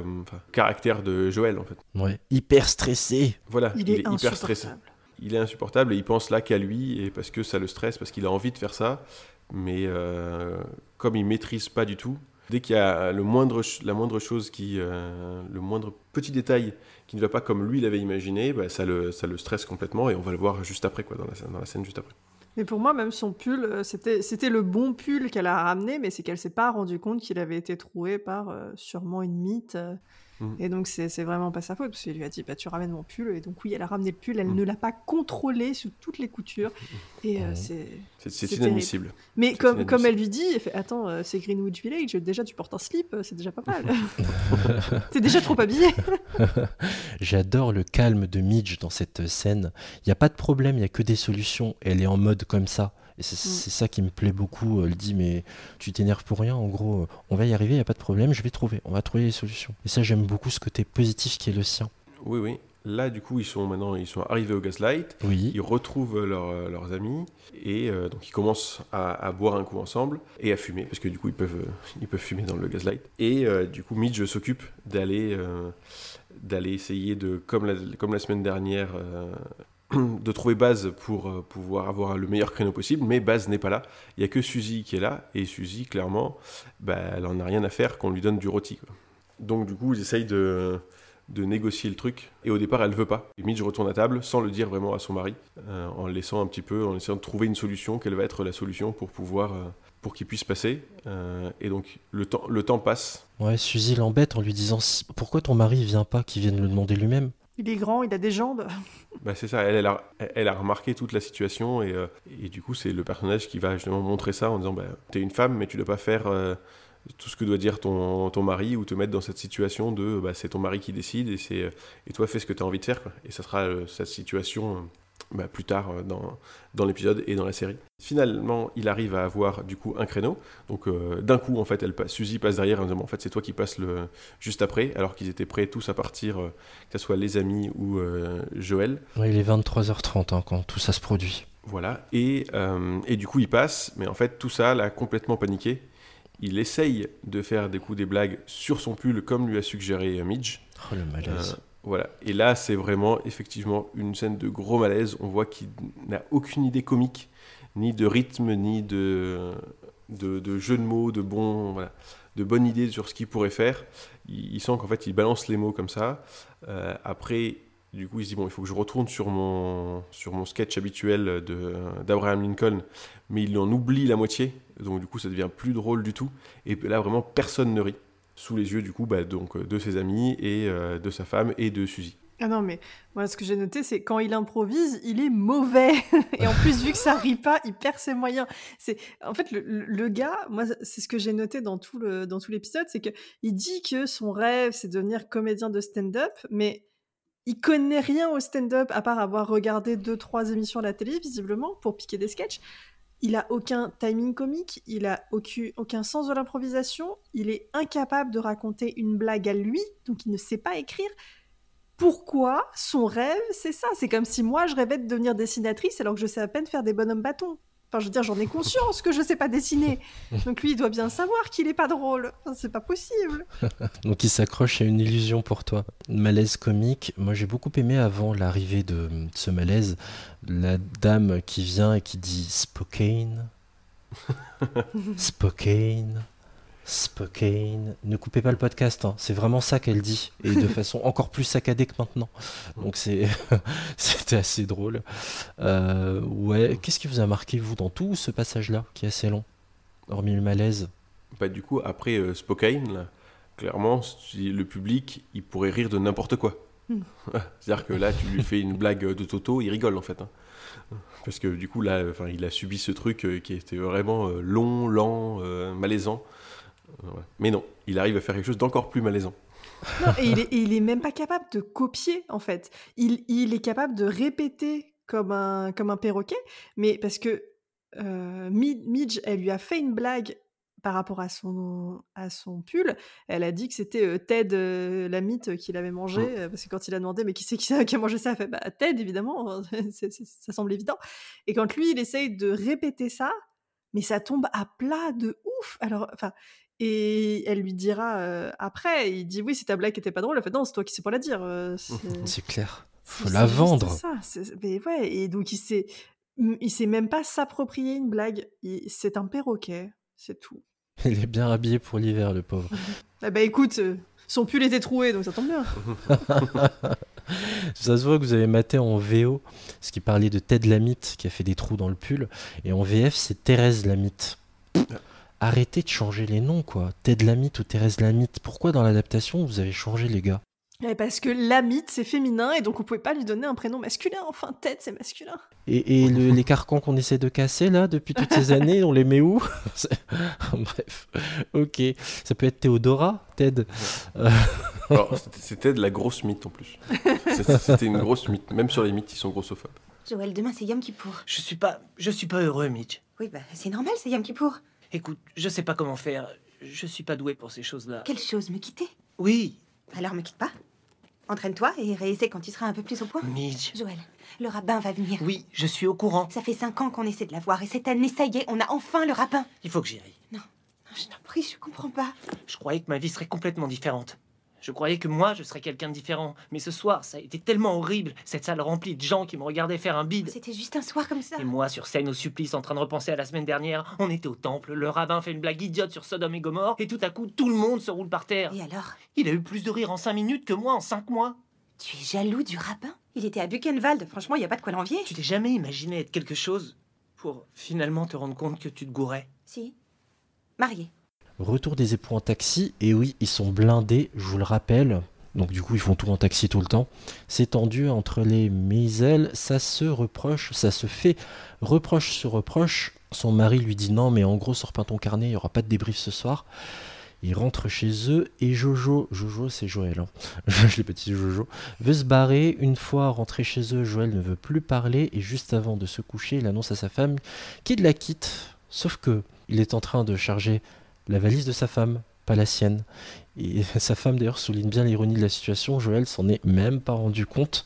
caractère de Joël en fait. Ouais. Hyper stressé. Voilà, Il il, est est, hyper stressé. Il est insupportable et il pense là qu'à lui et parce que ça le stresse, parce qu'il a envie de faire ça, mais euh, comme il maîtrise pas du tout, dès qu'il y a le moindre, la moindre chose qui, euh, le moindre petit détail qui ne va pas comme lui l'avait imaginé, bah, ça, le, ça le stresse complètement et on va le voir juste après quoi, dans la, scène- dans la scène juste après. Mais pour moi, même son pull, euh, c'était le bon pull qu'elle a ramené, mais c'est qu'elle s'est pas rendu compte qu'il avait été troué par euh, sûrement une mythe. Mm. Et donc, c'est vraiment pas sa faute, parce qu'il lui a dit bah, Tu ramènes mon pull. Et donc, oui, elle a ramené le pull, elle Mm. ne l'a pas contrôlé sous toutes les coutures. Et euh, Mm. c'est. C'est- c'est terrible. inadmissible. Mais comme, comme inadmissible. elle lui dit elle fait, Attends, euh, c'est Greenwich Village, déjà tu portes un slip, euh, c'est déjà pas mal. T'es déjà trop habillé. J'adore le calme de Midge dans cette scène. Il n'y a pas de problème, il n'y a que des solutions. Elle est en mode comme ça. Et c'est c'est ça qui me plaît beaucoup. Elle dit, mais tu t'énerves pour rien. En gros, euh, on va y arriver, il n'y a pas de problème, je vais trouver. On va trouver les solutions. Et ça, j'aime beaucoup ce côté positif qui est le sien. Oui, oui. Là, du coup, ils sont maintenant ils sont arrivés au Gaslight. Oui. Ils retrouvent leur- leurs amis et euh, donc ils commencent à, à boire un coup ensemble et à fumer parce que du coup ils peuvent euh, ils peuvent fumer dans le Gaslight. Et euh, du coup, Midge s'occupe d'aller euh, d'aller essayer de comme la, comme la semaine dernière. De trouver Baz pour euh, pouvoir avoir le meilleur créneau possible, mais Baz n'est pas là. Il n'y a que Suzy qui est là, et Suzy, clairement, bah, elle en a rien à faire qu'on lui donne du rôti. Donc du coup, ils essayent de, de négocier le truc, et au départ, elle veut pas. Et Midge retourne à table sans le dire vraiment à son mari, euh, en le laissant un petit peu, en essayant de trouver une solution, quelle va être la solution pour pouvoir... euh, pour qu'il puisse passer. Et donc, le temps, le temps passe. Ouais, Suzy l'embête en lui disant Pourquoi ton mari vient pas qu'il vienne le demander lui-même? Il est grand, il a des jambes. Bah, c'est ça, elle, a, remarqué toute la situation et, euh, et du coup c'est le personnage qui va justement montrer ça en disant bah, t'es une femme mais tu dois pas faire euh, tout ce que doit dire ton, ton mari ou te mettre dans cette situation de bah, c'est ton mari qui décide et, c'est, et toi fais ce que tu as envie de faire et ça sera euh, cette situation euh, bah, plus tard euh, dans, dans l'épisode et dans la série. Finalement il arrive à avoir du coup un créneau donc euh, d'un coup en fait elle passe, Suzy passe derrière en disant en fait c'est toi qui passes le, juste après alors qu'ils étaient prêts tous à partir euh, que ce soit les amis ou euh, Joël il est 23h30 hein, quand tout ça se produit. voilà, et, et du coup il passe, mais en fait tout ça l'a complètement paniqué. Il essaye de faire des coups des blagues sur son pull comme lui a suggéré Midge. Oh le malaise. Voilà, et là c'est vraiment effectivement une scène de gros malaise. On voit qu'il n'a aucune idée comique, ni de rythme, ni de, jeu de mots, de bon, voilà, de bonne idée sur ce qu'il pourrait faire. Il, sent qu'en fait il balance les mots comme ça. Euh, après, du coup, il se dit bon, il faut que je retourne sur mon, sur mon sketch habituel d'Abraham Lincoln, mais il en oublie la moitié, donc du coup, ça devient plus drôle du tout. Et là, vraiment, personne ne rit. Sous les yeux, du coup, bah, donc, de ses amis et euh, de sa femme et de Suzy. Ah non, mais moi, ce que j'ai noté, c'est quand il improvise, il est mauvais. Et en plus, vu que ça rit pas, il perd ses moyens. C'est En fait, le, gars, moi, c'est ce que j'ai noté dans tout, l'épisode, c'est que il dit que son rêve, c'est de devenir comédien de stand-up, mais il connaît rien au stand-up, à part avoir regardé deux, trois émissions à la télé, visiblement, pour piquer des sketchs. Il a aucun timing comique, il a aucun, aucun sens de l'improvisation, il est incapable de raconter une blague à lui, donc il ne sait pas écrire pourquoi son rêve, c'est ça. C'est comme si moi, je rêvais de devenir dessinatrice alors que je sais à peine faire des bonhommes bâtons. Enfin, je veux dire, j'en ai conscience que je sais pas dessiner. Donc lui, il doit bien savoir qu'il est pas drôle. Enfin, c'est pas possible. Donc il s'accroche à une illusion pour toi. Malaise comique. Moi j'ai beaucoup aimé avant l'arrivée de ce malaise la dame qui vient et qui dit Spokane. Spokane. Spokane. Ne coupez pas le podcast, hein. c'est vraiment ça qu'elle dit. Et de façon encore plus saccadée que maintenant. Donc c'est c'était assez drôle. Euh, ouais, qu'est-ce qui vous a marqué vous dans tout ce passage-là qui est assez long Hormis le malaise? Bah, du coup, après euh, Spokane, là, clairement, si le public, il pourrait rire de n'importe quoi. Hmm. C'est-à-dire que là, tu lui fais une blague de Toto, il rigole en fait. hein. Parce que du coup, là, enfin, il a subi ce truc euh, qui était vraiment euh, long, lent, euh, malaisant. Mais non, il arrive à faire quelque chose d'encore plus malaisant. Non, et il est, et il est même pas capable de copier, en fait. Il, il est capable de répéter comme un, comme un perroquet, mais parce que euh, Mi- Midge, elle lui a fait une blague par rapport à son, à son pull. Elle a dit que c'était euh, Ted, euh, la mythe, qu'il avait mangé, Mm. euh, parce que quand il a demandé, mais qui c'est qui, a- qui a mangé ça? Elle fait, bah, Ted, évidemment, ça semble évident. Et quand lui, il essaye de répéter ça, mais ça tombe à plat de ouf. Alors, enfin, et elle lui dira euh, après, il dit oui, si ta blague était pas drôle, elle fait non, c'est toi qui sais pas la dire. euh, c'est- C'est clair. Faut c'est la vendre. ça, c'est- mais ouais, et donc il sait, il sait même pas s'approprier une blague. Il- C'est un perroquet, c'est tout. Il est bien habillé pour l'hiver, le pauvre. Ah bah écoute, son pull était troué, donc ça tombe bien. Ça se voit que vous avez maté en VO, ce qui parlait de Ted Lamite qui a fait des trous dans le pull, et en VF c'est Thérèse Lamite. Arrêtez de changer les noms quoi, Ted Lamite ou Thérèse Lamite. Pourquoi dans l'adaptation vous avez changé les gars Eh, parce que l'amite c'est féminin et donc on pouvait pas lui donner un prénom masculin. Enfin, Ted c'est masculin. Et, et le- les carcans qu'on essaie de casser là depuis toutes ces années, on les met où Bref, ok. Ça peut être Théodora, Ted. Euh, Alors, c'était- de la grosse mythe en plus. C'était c'était une grosse mythe. Même sur les mythes, ils sont grossophobes. Joël, demain c'est Yom Kippour. Je suis pas, je suis pas heureux, Mitch. Oui, bah c'est normal, c'est Yom Kippour. Écoute, je sais pas comment faire. Je suis pas doué pour ces choses-là. Quelle chose, me quitter? Oui, Alors me quitte pas. Entraîne-toi et réessaie quand tu seras un peu plus au point. Midge. Joël, le rabbin va venir. Oui, je suis au courant. Ça fait cinq ans qu'on essaie de la voir et cette année, ça y est, on a enfin le rabbin. Il faut que j'y aille. Non, je t'en prie, je comprends pas. Je croyais que ma vie serait complètement différente. Je croyais que moi, je serais quelqu'un de différent. Mais ce soir, ça a été tellement horrible. Cette salle remplie de gens qui me regardaient faire un bide. C'était juste un soir comme ça. Et moi, sur scène au supplice, en train de repenser à la semaine dernière, on était au temple, le rabbin fait une blague idiote sur Sodome et Gomorre, et tout à coup, tout le monde se roule par terre. Et alors? Il a eu plus de rire en cinq minutes que moi en cinq mois. Tu es jaloux du rabbin? Il était à Buchenwald, franchement, il n'y a pas de quoi l'envier. Tu t'es jamais imaginé être quelque chose pour finalement te rendre compte que tu te gourais? Si. Marié. Retour des époux en taxi, et oui, ils sont blindés, je vous le rappelle. Donc du coup, ils font tout en taxi tout le temps. C'est tendu entre les Maisel, ça se reproche, ça se fait reproche sur reproche. Son mari lui dit non, mais en gros, sors pas ton carnet, il n'y aura pas de débrief ce soir. Ils rentrent chez eux et Jojo, Jojo c'est Joël, hein. je l'ai petit Jojo, veut se barrer. Une fois rentré chez eux, Joël ne veut plus parler et juste avant de se coucher, il annonce à sa femme qu'il la quitte. Sauf que il est en train de charger la valise de sa femme, pas la sienne. Et sa femme d'ailleurs souligne bien l'ironie de la situation, Joël s'en est même pas rendu compte.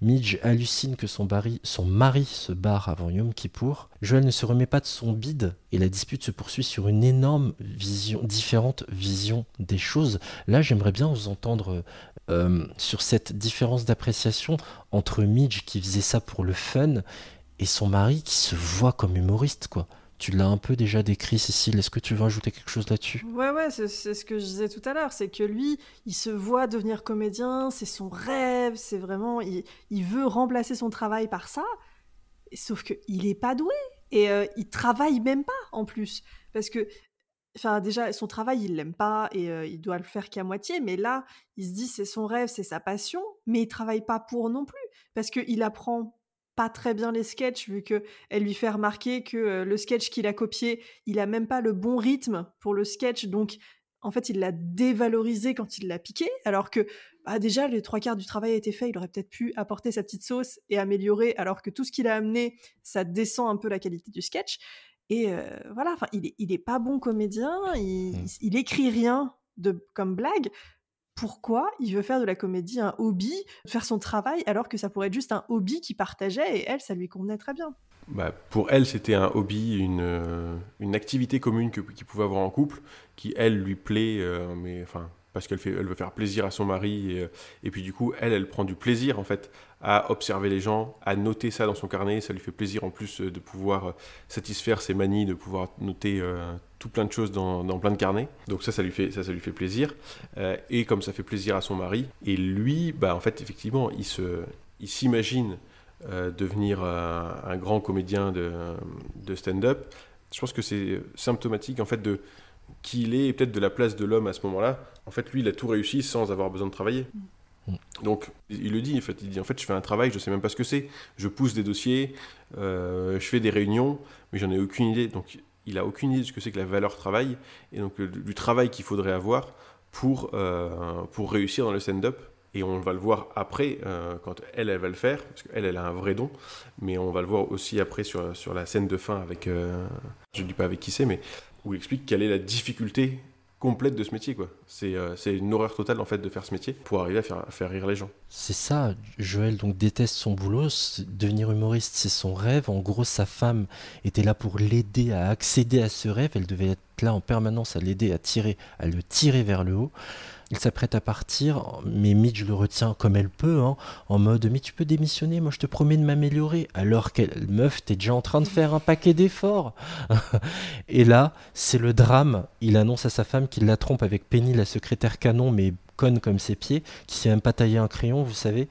Midge hallucine que son, son mari se barre avant Yom Kippour. Joël ne se remet pas de son bide et la dispute se poursuit sur une énorme vision, différente vision des choses. Là, j'aimerais bien vous entendre euh, sur cette différence d'appréciation entre Midge qui faisait ça pour le fun et son mari qui se voit comme humoriste, quoi. Tu l'as un peu déjà décrit, Cécile. Est-ce que tu veux ajouter quelque chose là-dessus? Ouais, ouais, c'est ce que je disais tout à l'heure. C'est que lui, il se voit devenir comédien, c'est son rêve, c'est vraiment. Il, veut remplacer son travail par ça. Sauf qu'il est pas doué. Et euh, il travaille même pas, en plus. Parce que. Enfin, déjà, son travail, il l'aime pas et euh, il doit le faire qu'à moitié. Mais là, il se dit c'est son rêve, c'est sa passion. Mais il travaille pas pour non plus. Parce qu'il apprend pas très bien les sketchs vu que elle lui fait remarquer que euh, le sketch qu'il a copié, il a même pas le bon rythme pour le sketch, donc en fait il l'a dévalorisé quand il l'a piqué, alors que bah, déjà les trois quarts du travail a été fait, il aurait peut-être pu apporter sa petite sauce et améliorer, alors que tout ce qu'il a amené, ça descend un peu la qualité du sketch. Et euh, voilà, enfin il est, il est pas bon comédien, il, il écrit rien de comme blague pourquoi il veut faire de la comédie un hobby, faire son travail, alors que ça pourrait être juste un hobby qui partageait et elle, ça lui convenait très bien. Bah, pour elle, c'était un hobby, une, euh, activité commune qu'ils pouvaient avoir en couple, qui, elle, lui plaît, euh, mais enfin, parce qu'elle veut faire plaisir à son mari, et, euh, et puis du coup, elle, elle prend du plaisir, en fait, à observer les gens, à noter ça dans son carnet, ça lui fait plaisir, en plus, euh, de pouvoir euh, satisfaire ses manies, de pouvoir noter tout plein de choses dans, plein de carnets, donc ça, ça lui fait, ça, ça lui fait plaisir, et comme ça fait plaisir à son mari, et lui, bah, en fait, effectivement, il se, il s'imagine devenir un grand comédien de stand-up. Je pense que c'est symptomatique en fait de qui il est peut-être de la place de l'homme à ce moment-là. En fait, lui, il a tout réussi sans avoir besoin de travailler. Donc, il le dit, en fait, il dit, en fait, je fais un travail, je sais même pas ce que c'est. Je pousse des dossiers, euh, je fais des réunions, mais j'en ai aucune idée. Donc, il a aucune idée de ce que c'est que la valeur travail et donc euh, du travail qu'il faudrait avoir pour, euh, pour réussir dans le stand-up. Et on va le voir après, quand elle, elle va le faire, parce qu'elle, elle a un vrai don, mais on va le voir aussi après sur, sur la scène de fin avec, je ne dis pas avec qui c'est, mais où il explique quelle est la difficulté complète de ce métier. quoi. C'est euh, c'est une horreur totale en fait de faire ce métier pour arriver à faire, à faire rire les gens. C'est ça, Joël donc déteste son boulot, devenir humoriste c'est son rêve, en gros sa femme était là pour l'aider à accéder à ce rêve, elle devait être là en permanence à l'aider à tirer, à le tirer vers le haut. Il s'apprête à partir, mais Midge le retient comme elle peut, hein, en mode Mais tu peux démissionner, moi je te promets de m'améliorer. Alors qu'elle, meuf, t'es déjà en train de faire un paquet d'efforts. Et là, c'est le drame. Il annonce à sa femme qu'il la trompe avec Penny, la secrétaire canon, mais conne comme ses pieds, qui sait même pas tailler un crayon, vous savez.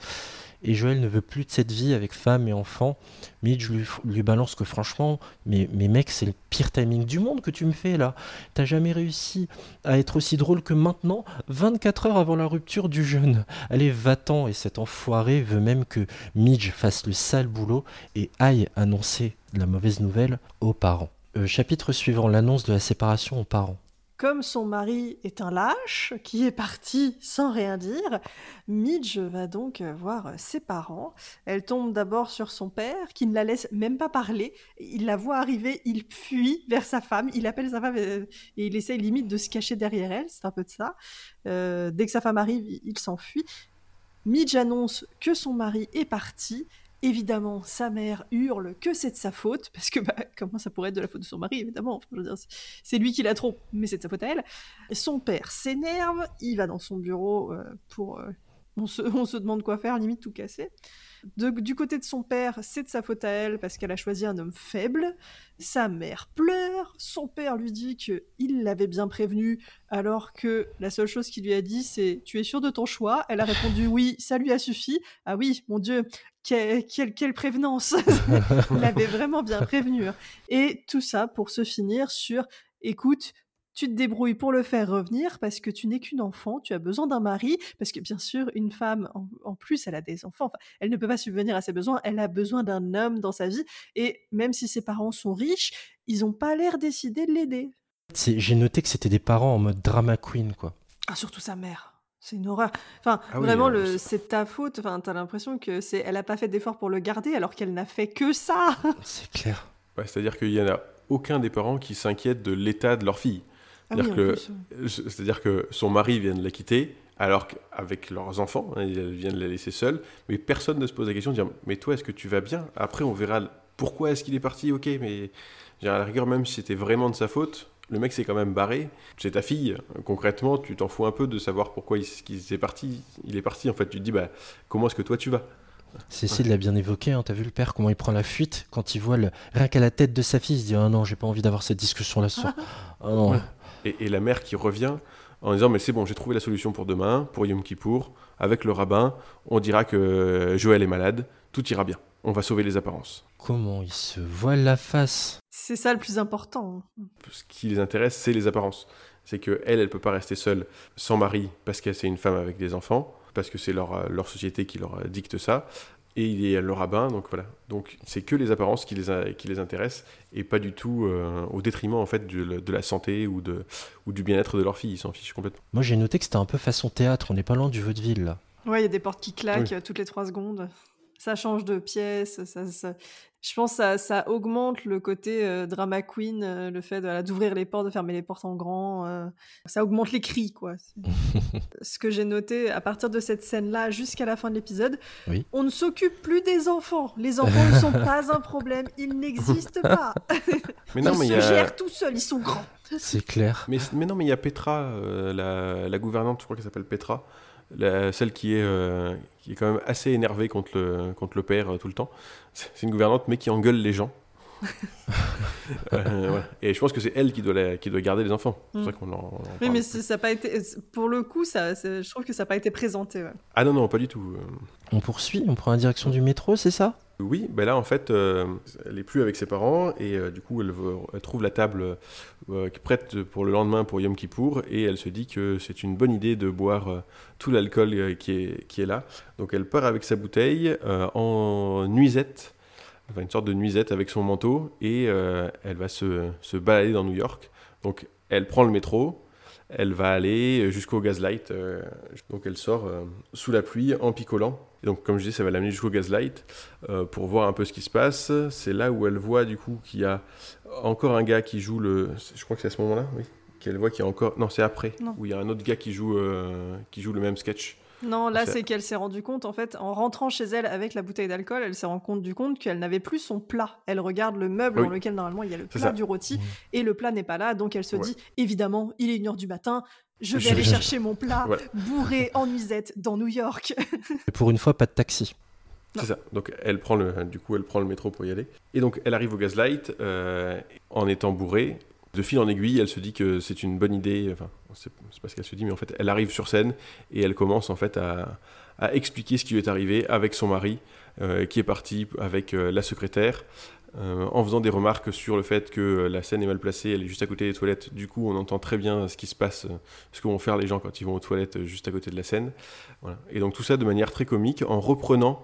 Et Joël ne veut plus de cette vie avec femme et enfant. Midge lui, balance que franchement, mais, mec, c'est le pire timing du monde que tu me fais là. T'as jamais réussi à être aussi drôle que maintenant, 24 heures avant la rupture du jeûne. Allez, va-t'en. Et cet enfoiré veut même que Midge fasse le sale boulot et aille annoncer la mauvaise nouvelle aux parents. Euh, chapitre suivant, l'annonce de la séparation aux parents. Comme son mari est un lâche qui est parti sans rien dire, Midge va donc voir ses parents. Elle tombe d'abord sur son père qui ne la laisse même pas parler. Il la voit arriver, il fuit vers sa femme, il appelle sa femme euh, et il essaye limite de se cacher derrière elle. C'est un peu de ça. Euh, dès que sa femme arrive, il- il s'enfuit. Midge annonce que son mari est parti. Évidemment, sa mère hurle que c'est de sa faute, parce que bah, comment ça pourrait être de la faute de son mari, évidemment. C'est lui qui la trompe, mais c'est de sa faute à elle. Son père s'énerve, il va dans son bureau euh, pour... euh, on, se, on se demande quoi faire, limite tout casser. De- du côté de son père, c'est de sa faute à elle, parce qu'elle a choisi un homme faible. Sa mère pleure, son père lui dit que il l'avait bien prévenu, alors que la seule chose qu'il lui a dit, c'est Tu es sûr de ton choix? Elle a répondu Oui, ça lui a suffi. Ah oui, mon Dieu, que- quelle, quelle prévenance Il l'avait vraiment bien prévenu. hein. Et tout ça pour se finir sur Écoute, tu te débrouilles pour le faire revenir parce que tu n'es qu'une enfant, tu as besoin d'un mari, parce que bien sûr, une femme, en, en plus, elle a des enfants, enfin, elle ne peut pas subvenir à ses besoins, elle a besoin d'un homme dans sa vie, et même si ses parents sont riches, ils n'ont pas l'air décidés de l'aider. J'ai noté que c'était des parents en mode drama queen, quoi. Ah, surtout sa mère. C'est une horreur. Enfin, Ah oui, vraiment, euh, le, c'est ta faute. Enfin, t'as l'impression que c'est, elle a pas fait d'effort pour le garder, alors qu'elle n'a fait que ça. C'est clair. Ouais, C'est-à-dire qu'il n'y en a aucun des parents qui s'inquiète de l'état de leur fille. Ah C'est-à-dire oui, que, c'est-à-dire que son mari vient de la quitter, alors qu'avec leurs enfants, hein, elle vient de la laisser seule, mais personne ne se pose la question de dire Mais toi, est-ce que tu vas bien? Après, on verra pourquoi est-ce qu'il est parti, ok, mais à la rigueur, même si c'était vraiment de sa faute, le mec s'est quand même barré. C'est ta fille, concrètement, tu t'en fous un peu de savoir pourquoi il, qu'il est parti. Il est parti, en fait, tu te dis bah, Comment est-ce que toi tu vas? Cécile l'a bien évoqué, hein, t'as vu le père, comment il prend la fuite quand il voit le... rien qu'à la tête de sa fille, il se dit Ah non, j'ai pas envie d'avoir cette discussion là ce soir. Ah non. Ouais. Et, et la mère qui revient en disant mais c'est bon j'ai trouvé la solution pour demain pour Yom Kippour avec le rabbin on dira que Joël est malade tout ira bien. On va sauver les apparences. Comment il se voile la face? C'est ça le plus important. ce qui les intéresse c'est les apparences. C'est que elle elle peut pas rester seule sans mari parce qu'elle c'est une femme avec des enfants parce que c'est leur, euh, leur société qui leur euh, dicte ça et il est le rabbin donc voilà donc c'est que les apparences qui les, a- qui les intéressent et pas du tout euh, au détriment en fait de, de la santé ou, de, ou du bien-être de leur fille ils s'en fichent complètement Moi j'ai noté que c'était un peu façon théâtre, on n'est pas loin du vaudeville là. Ouais, il y a des portes qui claquent Oui. toutes les trois secondes. Ça change de pièce. Ça, ça- Je pense que ça, ça augmente le côté euh, drama queen, euh, le fait voilà, d'ouvrir les portes, de fermer les portes en grand. euh, Ça augmente les cris, quoi. Ce que j'ai noté à partir de cette scène-là jusqu'à la fin de l'épisode, Oui. on ne s'occupe plus des enfants. Les enfants ne sont pas un problème. Ils n'existent pas. Mais non, ils mais se il y a- gèrent tout seuls. Ils sont grands. C'est clair. Mais, mais non, mais il y a Petra, euh, la, la gouvernante, je crois qu'elle s'appelle Petra, la- celle qui est, euh, qui est quand même assez énervée contre le, contre le père euh, tout le temps. C'est une gouvernante, mais qui engueule les gens. Euh. Et je pense que c'est elle qui doit, la- qui doit garder les enfants. Pour Mm. ça qu'on en, on en Oui, mais ça pas été. Pour le coup, ça, je trouve que ça n'a pas été présenté. ouais. Ah non, non, pas du tout. On poursuit, on prend la direction du métro, c'est ça? Oui, ben là en fait, euh, elle est plus avec ses parents et euh, du coup elle, trouve la table euh, prête pour le lendemain pour Yom Kippour et elle se dit que c'est une bonne idée de boire tout l'alcool qui, est, qui est là. Donc elle part avec sa bouteille en nuisette, enfin une sorte de nuisette avec son manteau et elle va se, se balader dans New York. Donc elle prend le métro. Elle va aller jusqu'au Gaslight, donc elle sort sous la pluie en picolant. Et donc comme je dis, ça va l'amener jusqu'au Gaslight euh, pour voir un peu ce qui se passe. C'est là où elle voit du coup qu'il y a encore un gars qui joue le... Je crois que c'est à ce moment-là, oui. Qu'elle voit qu'il y a encore... Non, c'est après, Non. où il y a un autre gars qui joue, euh, qui joue le même sketch. Non, là, C'est- qu'elle s'est rendue compte, en fait, en rentrant chez elle avec la bouteille d'alcool, elle s'est rendue compte qu'elle n'avait plus son plat. Elle regarde le meuble Oui. dans lequel, normalement, il y a le plat ça. du rôti, et le plat n'est pas là, donc elle se Ouais. dit, évidemment, il est une heure du matin, je vais Je aller chercher mon plat Voilà. bourré en nuisette dans New York. Et pour une fois, pas de taxi. C'est ça. Donc elle prend le, du coup, elle prend le métro pour y aller. Et donc elle arrive au Gaslight euh, en étant bourrée. De fil en aiguille, elle se dit que c'est une bonne idée. Enfin, c'est c'est pas ce qu'elle se dit, mais en fait, elle arrive sur scène et elle commence en fait à, à expliquer ce qui lui est arrivé avec son mari, euh, qui est parti avec euh, la secrétaire, euh, en faisant des remarques sur le fait que la scène est mal placée, elle est juste à côté des toilettes. Du coup, on entend très bien ce qui se passe, ce que vont faire les gens quand ils vont aux toilettes euh, juste à côté de la scène. Et donc tout ça de manière très comique, en reprenant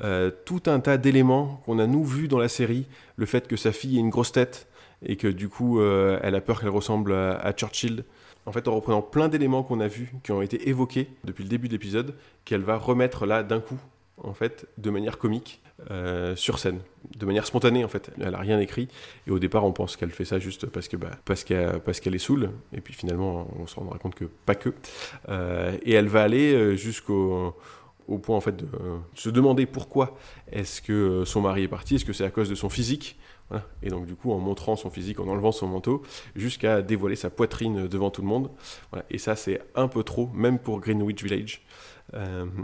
euh, tout un tas d'éléments qu'on a nous vus dans la série, le fait que sa fille ait une grosse tête et que du coup elle a peur qu'elle ressemble à, à Churchill. En fait, en reprenant plein d'éléments qu'on a vus, qui ont été évoqués depuis le début de l'épisode, qu'elle va remettre là d'un coup, en fait, de manière comique, euh, sur scène, de manière spontanée en fait. Elle a rien écrit et au départ on pense qu'elle fait ça juste parce que bah, qu'elle est saoule et puis finalement on se rendra compte que pas que. Euh, et elle va aller euh, jusqu'au au point en fait de se demander pourquoi est-ce que son mari est parti, est-ce que c'est à cause de son physique. Et donc du coup en montrant son physique, en enlevant son manteau, jusqu'à dévoiler sa poitrine devant tout le monde. Et ça c'est un peu trop, même pour Greenwich Village.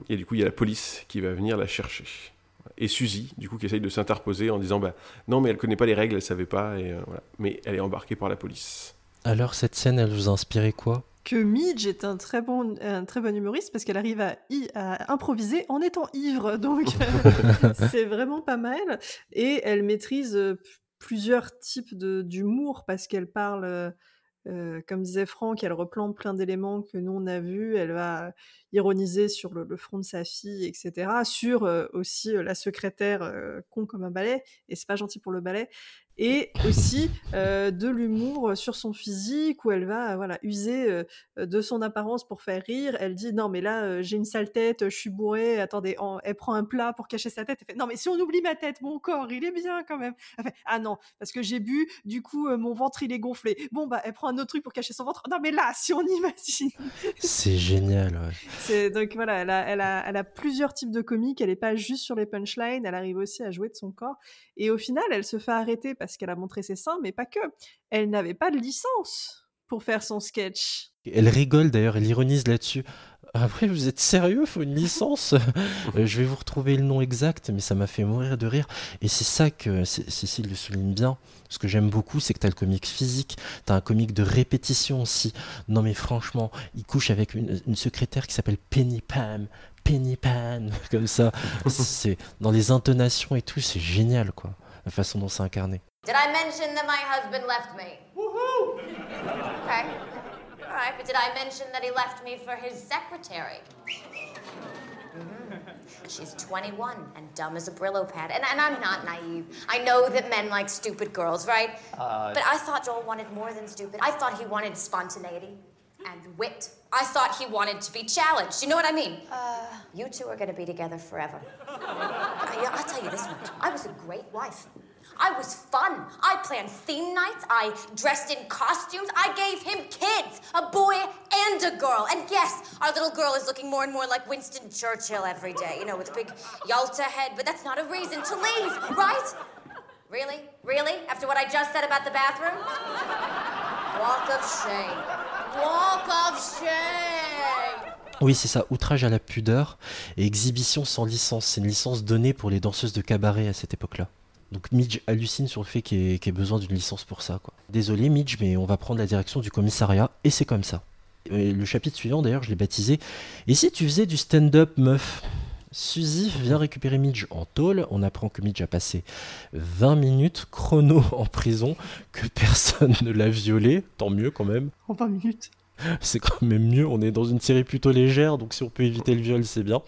Et du coup il y a la police qui va venir la chercher. Et Suzy, du coup, qui essaye de s'interposer en disant bah, Non, mais elle connaît pas les règles, elle savait pas, et, euh, voilà. mais elle est embarquée par la police. Alors, cette scène, elle vous a inspiré quoi? Que Midge est un très bon, un très bon humoriste parce qu'elle arrive à, y- à improviser en étant ivre. Donc, c'est vraiment pas mal. Et elle maîtrise euh, plusieurs types d'humour parce qu'elle parle, comme disait Franck, elle replante plein d'éléments que nous on a vus. Elle va ironiser sur le, front de sa fille, etc. Sur euh, aussi la secrétaire con comme un balai. Et c'est pas gentil pour le balai et aussi euh, de l'humour sur son physique où elle va voilà user euh, de son apparence pour faire rire. Elle dit non mais là euh, j'ai une sale tête, je suis bourrée. Attendez, en- elle prend un plat pour cacher sa tête. Elle fait non mais si on oublie ma tête, mon corps il est bien quand même. Elle fait ah non parce que j'ai bu, du coup mon ventre il est gonflé. Bon bah elle prend un autre truc pour cacher son ventre. Non mais là si on imagine. C'est génial, ouais. C'est donc voilà, elle a, elle, a, elle a plusieurs types de comiques. Elle n'est pas juste sur les punchlines. Elle arrive aussi à jouer de son corps. Et au final, elle se fait arrêter parce qu'elle a montré ses seins, mais pas que. Elle n'avait pas de licence pour faire son sketch. Elle rigole d'ailleurs, elle ironise là-dessus. Après, vous êtes sérieux? Faut une licence? Euh, Je vais vous retrouver le nom exact, mais ça m'a fait mourir de rire. Et c'est ça que Cécile le souligne bien. Ce que j'aime beaucoup, c'est que t'as le comique physique, t'as un comique de répétition aussi. Non mais franchement, il couche avec une, une secrétaire qui s'appelle Penny Pam. Penny Pan, comme ça. C'est dans les intonations et tout, c'est génial quoi. La façon dont c'est incarné. Did I mention that my husband left me? Woohoo! Okay. All right, but did I mention that he left me for his secretary? Mhm. She's 21 and dumb as a Brillo pad. And, and I'm not naive. I know that men like stupid girls, right? Uh, but I thought Joel wanted more than stupid. I thought he wanted spontaneity and wit. I thought he wanted to be challenged. You know what I mean? Uh, you two are going to be together forever. I, I'll tell you this much. I was a great wife. I was fun. I planned theme nights. I dressed in costumes. I gave him kids, a boy and a girl. And yes, our little girl is looking more and more like Winston Churchill every day, you know, with a big Yalta head, but that's not a reason to leave, right? Really? Really? After what I just said about the bathroom? Walk of shame. Walk of shame. Oui, c'est ça, outrage à la pudeur et exhibition sans licence. C'est une licence donnée pour les danseuses de cabaret à cette époque-là. Donc Midge hallucine sur le fait qu'il y, ait- besoin d'une licence pour ça. Quoi. Désolé Midge, mais on va prendre la direction du commissariat et c'est comme ça. Et le chapitre suivant, d'ailleurs, je l'ai baptisé Et si tu faisais du stand-up, meuf? Suzy vient récupérer Midge en tôle. On apprend que Midge a passé 20 minutes chrono en prison, que personne ne l'a violé. Tant mieux quand même. En 20 minutes. C'est quand même mieux, on est dans une série plutôt légère, donc si on peut éviter le viol, c'est bien.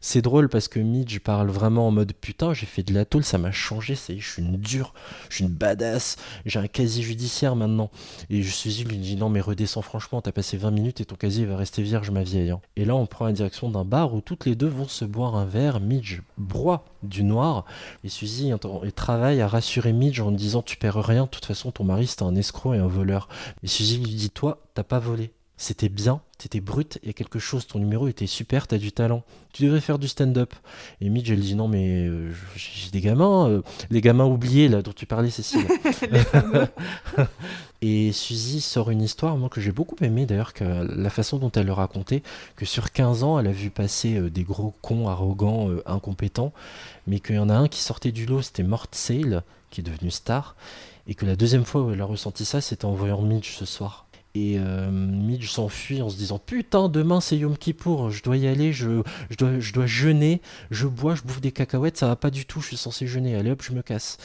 C'est drôle parce que Midge parle vraiment en mode putain, j'ai fait de la tôle, ça m'a changé, ça y est, je suis une dure, je suis une badass, j'ai un casier judiciaire maintenant. Et je lui dit non mais redescends franchement, t'as passé 20 minutes et ton casier va rester vierge ma vieille. hein. Et là on prend la direction d'un bar où toutes les deux vont se boire un verre, Midge broie du noir, et Suzy et travaille à rassurer Midge en disant tu perds rien, de toute façon ton mari c'était un escroc et un voleur. Et Suzy lui dit toi, t'as pas volé. C'était bien, t'étais brute, il y a quelque chose, ton numéro était super, t'as du talent. Tu devrais faire du stand-up. Et Midge, elle dit non, mais euh, j'ai des gamins, euh, les gamins oubliés là dont tu parlais, Cécile. Et Suzy sort une histoire, moi, que j'ai beaucoup aimé d'ailleurs, que la façon dont elle le racontait, que sur 15 ans, elle a vu passer euh, des gros cons arrogants, incompétents, mais qu'il y en a un qui sortait du lot, c'était Mort Sale, qui est devenu star, et que la deuxième fois où elle a ressenti ça, c'était en voyant Midge ce soir. Et euh, Midge s'enfuit en se disant Putain, demain c'est Yom Kippour, je dois y aller, je, dois, je dois jeûner, je bois, je bouffe des cacahuètes, ça va pas du tout, je suis censé jeûner, allez hop, je me casse.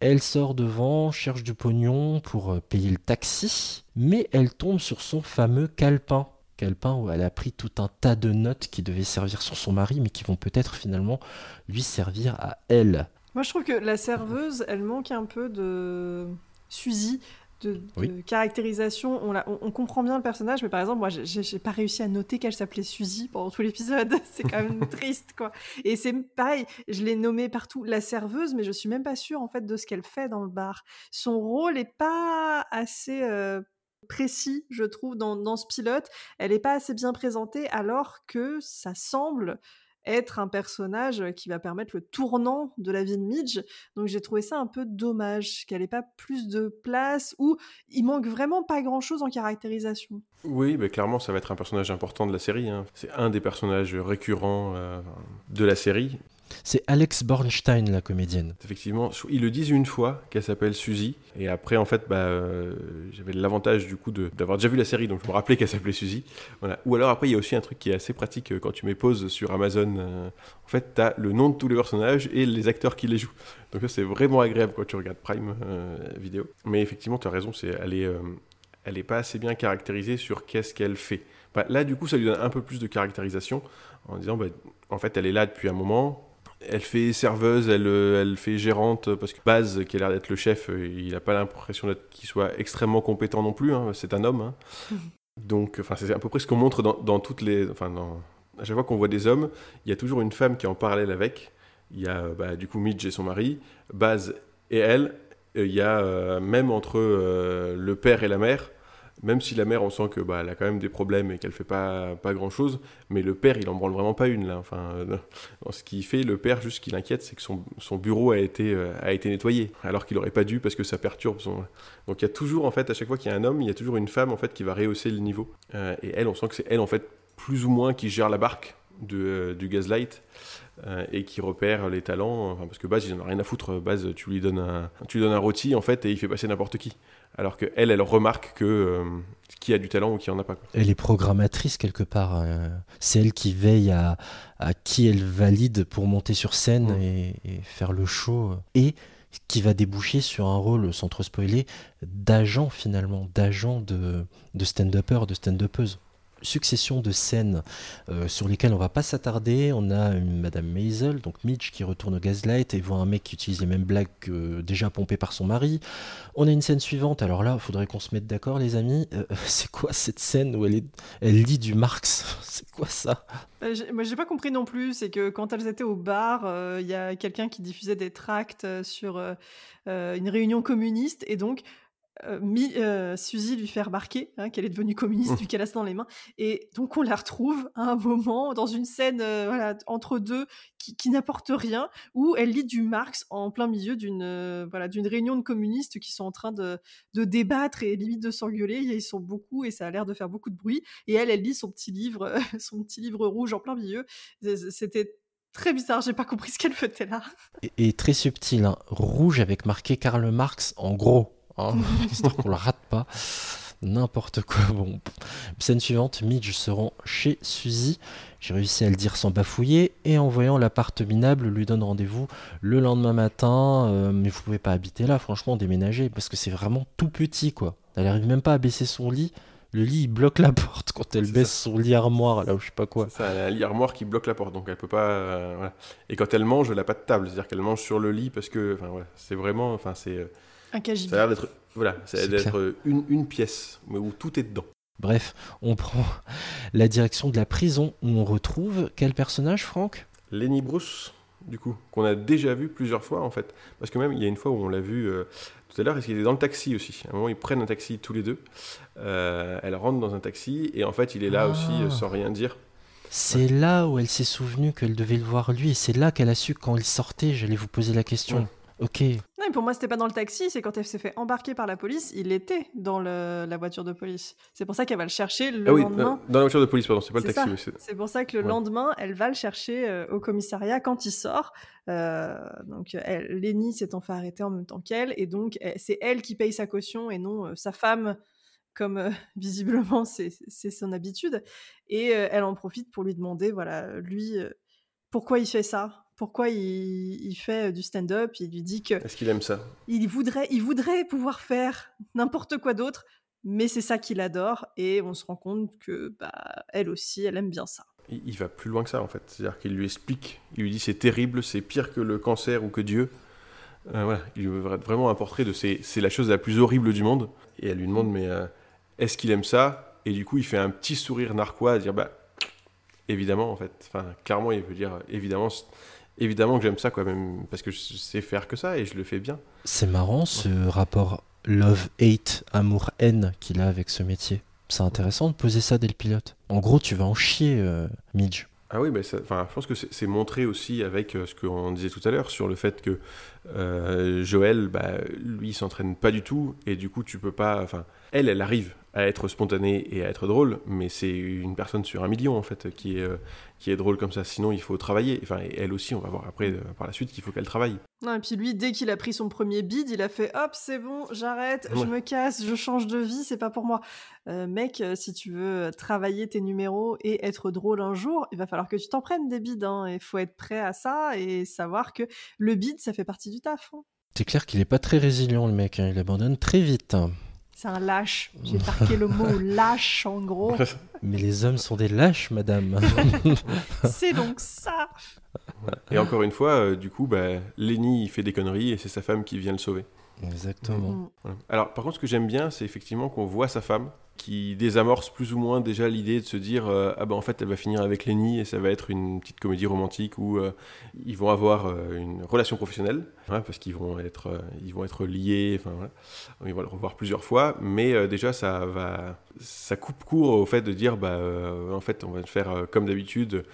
Elle sort devant, cherche du pognon pour euh, payer le taxi, mais elle tombe sur son fameux calepin. Calepin où elle a pris tout un tas de notes qui devaient servir sur son mari, mais qui vont peut-être finalement lui servir à elle. Moi, je trouve que la serveuse, elle manque un peu de Suzy, de, caractérisation. On, la- on- on comprend bien le personnage, mais par exemple, moi, j'ai pas réussi à noter qu'elle s'appelait Suzy pendant tout l'épisode. C'est quand même triste, quoi. Et c'est pareil, je l'ai nommée partout la serveuse, mais je suis même pas sûre, en fait, de ce qu'elle fait dans le bar. Son rôle est pas assez... euh, précis, je trouve, dans, dans ce pilote. Elle n'est pas assez bien présentée, alors que ça semble être un personnage qui va permettre le tournant de la vie de Midge. Donc j'ai trouvé ça un peu dommage qu'elle ait pas plus de place ou il manque vraiment pas grand chose en caractérisation. Oui, mais clairement, ça va être un personnage important de la série. hein. C'est un des personnages récurrents de la série. C'est Alex Bornstein, la comédienne. Effectivement, ils le disent une fois qu'elle s'appelle Suzy, et après en fait, bah, euh, j'avais l'avantage du coup d'avoir déjà vu la série, donc je me rappelais qu'elle s'appelait Suzy. Ou alors après, il y a aussi un truc qui est assez pratique euh, quand tu mets pause sur Amazon. euh, en fait, tu as le nom de tous les personnages et les acteurs qui les jouent. Donc ça, c'est vraiment agréable quand tu regardes Prime euh, vidéo. Mais effectivement, tu as raison, c'est elle est, euh, elle est pas assez bien caractérisée sur qu'est-ce qu'elle fait. Bah, là, du coup, ça lui donne un peu plus de caractérisation en disant, bah, en fait, elle est là depuis un moment. Elle fait serveuse, elle, euh, elle fait gérante, parce que Baz, qui a l'air d'être le chef, euh, il n'a pas l'impression d'être- qu'il soit extrêmement compétent non plus. hein, c'est un homme. hein. Donc, enfin, c'est à peu près ce qu'on montre dans, dans toutes les. Enfin, dans, à chaque fois qu'on voit des hommes, il y a toujours une femme qui est en parallèle avec. Il y a bah, du coup Midge et son mari, Baz et elle. Euh, Il y a euh, même entre euh, le père et la mère, même si la mère, on sent que bah, elle a quand même des problèmes et qu'elle fait pas, pas grand chose, mais le père, il en branle vraiment pas une là. Enfin, euh, ce qui fait le père, juste ce qui l'inquiète, c'est que son, son bureau a été, euh, a été nettoyé, alors qu'il aurait pas dû parce que ça perturbe son. Donc il y a toujours, en fait, à chaque fois qu'il y a un homme, il y a toujours une femme en fait qui va rehausser le niveau. Euh, et elle, on sent que c'est elle en fait plus ou moins qui gère la barque de, du Gaslight. Euh, et qui repère les talents, enfin, parce que Baz, il en a rien à foutre. Baz, tu lui donnes un, tu lui donnes un rôti, en fait, et il fait passer n'importe qui. Alors que elle, elle remarque que euh, qui a du talent ou qui en a pas. quoi. Elle est programmatrice quelque part. euh, c'est elle qui veille à, à qui elle valide pour monter sur scène et, et faire le show. Et qui va déboucher sur un rôle, sans trop spoiler, d'agent finalement, d'agent de, de stand-upper, de stand-upeuse. Succession de scènes euh, sur lesquelles on va pas s'attarder. On a une Madame Maisel, donc Mitch, qui retourne au Gaslight et voit un mec qui utilise les mêmes blagues que déjà pompées par son mari. On a une scène suivante. Alors là, il faudrait qu'on se mette d'accord, les amis. Euh, c'est quoi cette scène où elle, lit du Marx? C'est quoi ça? Euh, Moi, j'ai pas compris non plus. C'est que quand elles étaient au bar, euh, il y a quelqu'un qui diffusait des tracts euh, sur euh, euh, une réunion communiste. Et donc, euh, Mi- euh, Suzy lui fait remarquer hein, qu'elle est devenue communiste vu qu'elle a ça dans les mains. Et donc, on la retrouve à un moment dans une scène euh, voilà, entre deux qui, qui n'apporte rien, où elle lit du Marx en plein milieu d'une euh, voilà, d'une réunion de communistes qui sont en train de, de débattre et limite de s'engueuler. Ils sont beaucoup et ça a l'air de faire beaucoup de bruit. Et elle, elle lit son petit livre, son petit livre rouge en plein milieu. C'était très bizarre. J'ai pas compris ce qu'elle faisait là. et, et très subtil, hein. rouge avec marqué Karl Marx en gros, hein, histoire qu'on le rate pas. N'importe quoi. Bon, scène suivante, Midge se rend chez Suzy. J'ai réussi à le dire sans bafouiller et en voyant l'appart minable, lui donne rendez-vous le lendemain matin. Euh, mais vous pouvez pas habiter là, franchement, déménager parce que c'est vraiment tout petit quoi. Elle arrive même pas à baisser son lit. Le lit il bloque la porte quand elle baisse son lit armoire là ou je sais pas quoi. Ça, elle a un lit armoire qui bloque la porte, donc elle peut pas. euh, voilà. Et quand elle mange, elle a pas de table, c'est-à-dire qu'elle mange sur le lit parce que, enfin voilà, c'est vraiment, enfin c'est. euh, Un KGB. Ça a l'air d'être, voilà, ça d'être une, une pièce, mais où tout est dedans. Bref, on prend la direction de la prison où on retrouve quel personnage, Franck? Lenny Bruce, du coup, qu'on a déjà vu plusieurs fois en fait, parce que même il y a une fois où on l'a vu euh, tout à l'heure, est-ce qu'il est dans le taxi aussi À un moment, ils prennent un taxi tous les deux. Euh, elle rentre dans un taxi et en fait, il est là Ah. aussi euh, sans rien dire. C'est là où elle s'est souvenue qu'elle devait le voir lui, et c'est là qu'elle a su que quand il sortait, j'allais vous poser la question. Ouais. Ok. Non, mais pour moi, c'était pas dans le taxi, c'est quand elle s'est fait embarquer par la police, il était dans le- la voiture de police. C'est pour ça qu'elle va le chercher le ah oui, lendemain. euh, dans la voiture de police, pardon, c'est pas le taxi. oui, c'est- pour ça que le Ouais. lendemain, elle va le chercher euh, au commissariat quand il sort. Euh, donc, elle, Lenny s'étant fait arrêter en même temps qu'elle, et donc elle- c'est elle qui paye sa caution et non euh, sa femme, comme euh, visiblement c'est c'est son habitude. Et euh, elle en profite pour lui demander, voilà, lui, euh, pourquoi il fait ça? Pourquoi il, il fait euh, du stand-up Il lui dit que Est-ce qu'il aime ça? il voudrait, il voudrait pouvoir faire n'importe quoi d'autre, mais c'est ça qu'il adore. Et on se rend compte que bah, elle aussi, elle aime bien ça. il, il va plus loin que ça en fait. C'est-à-dire qu'il lui explique, il lui dit c'est terrible, c'est pire que le cancer ou que Dieu. Euh, voilà, il lui veut vraiment un portrait de c'est, c'est la chose la plus horrible du monde. Et elle lui demande mais euh, est-ce qu'il aime ça? Et du coup il fait un petit sourire narquois à dire bah évidemment en fait. Enfin clairement il veut dire évidemment, évidemment que j'aime ça quoi même parce que je sais faire que ça et je le fais bien. C'est marrant ce rapport love-hate, amour-haine qu'il a avec ce métier. C'est intéressant de poser ça dès le pilote. En gros, tu vas en chier, euh, Midge. Ah oui, bah ça- je pense que c'est c'est montré aussi avec euh, ce qu'on disait tout à l'heure sur le fait que euh, Joël, bah, lui, il s'entraîne pas du tout et du coup, tu peux pas. Enfin, elle, elle arrive à être spontanée et à être drôle, mais c'est une personne sur un million en fait qui est euh, qui est drôle comme ça. Sinon, il faut travailler. Enfin, et elle aussi, on va voir après euh, par la suite qu'il faut qu'elle travaille. Non, et puis lui, dès qu'il a pris son premier bid, il a fait hop, c'est bon, j'arrête, je me casse, je change de vie, c'est pas pour moi. Euh, mec, si tu veux travailler tes numéros et être drôle un jour, il va falloir que tu t'en prennes des bids. Hein, Il faut être prêt à ça et savoir que le bid, ça fait partie du taf. hein. C'est clair qu'il est pas très résilient, le mec. hein. Il abandonne très vite. C'est un lâche. J'ai marqué le mot lâche en gros. Mais les hommes sont des lâches, madame. c'est donc ça. Et encore une fois, euh, du coup, bah, Lenny, il fait des conneries et c'est sa femme qui vient le sauver. Exactement. Voilà. Alors, par contre, ce que j'aime bien, c'est effectivement qu'on voit sa femme qui désamorce plus ou moins déjà l'idée de se dire euh, ah ben en fait elle va finir avec Lenny et ça va être une petite comédie romantique où euh, ils vont avoir euh, une relation professionnelle hein, parce qu'ils vont être euh, ils vont être liés enfin voilà. Ils vont le revoir plusieurs fois mais euh, déjà ça va ça coupe court au fait de dire bah euh, en fait on va faire euh, comme d'habitude.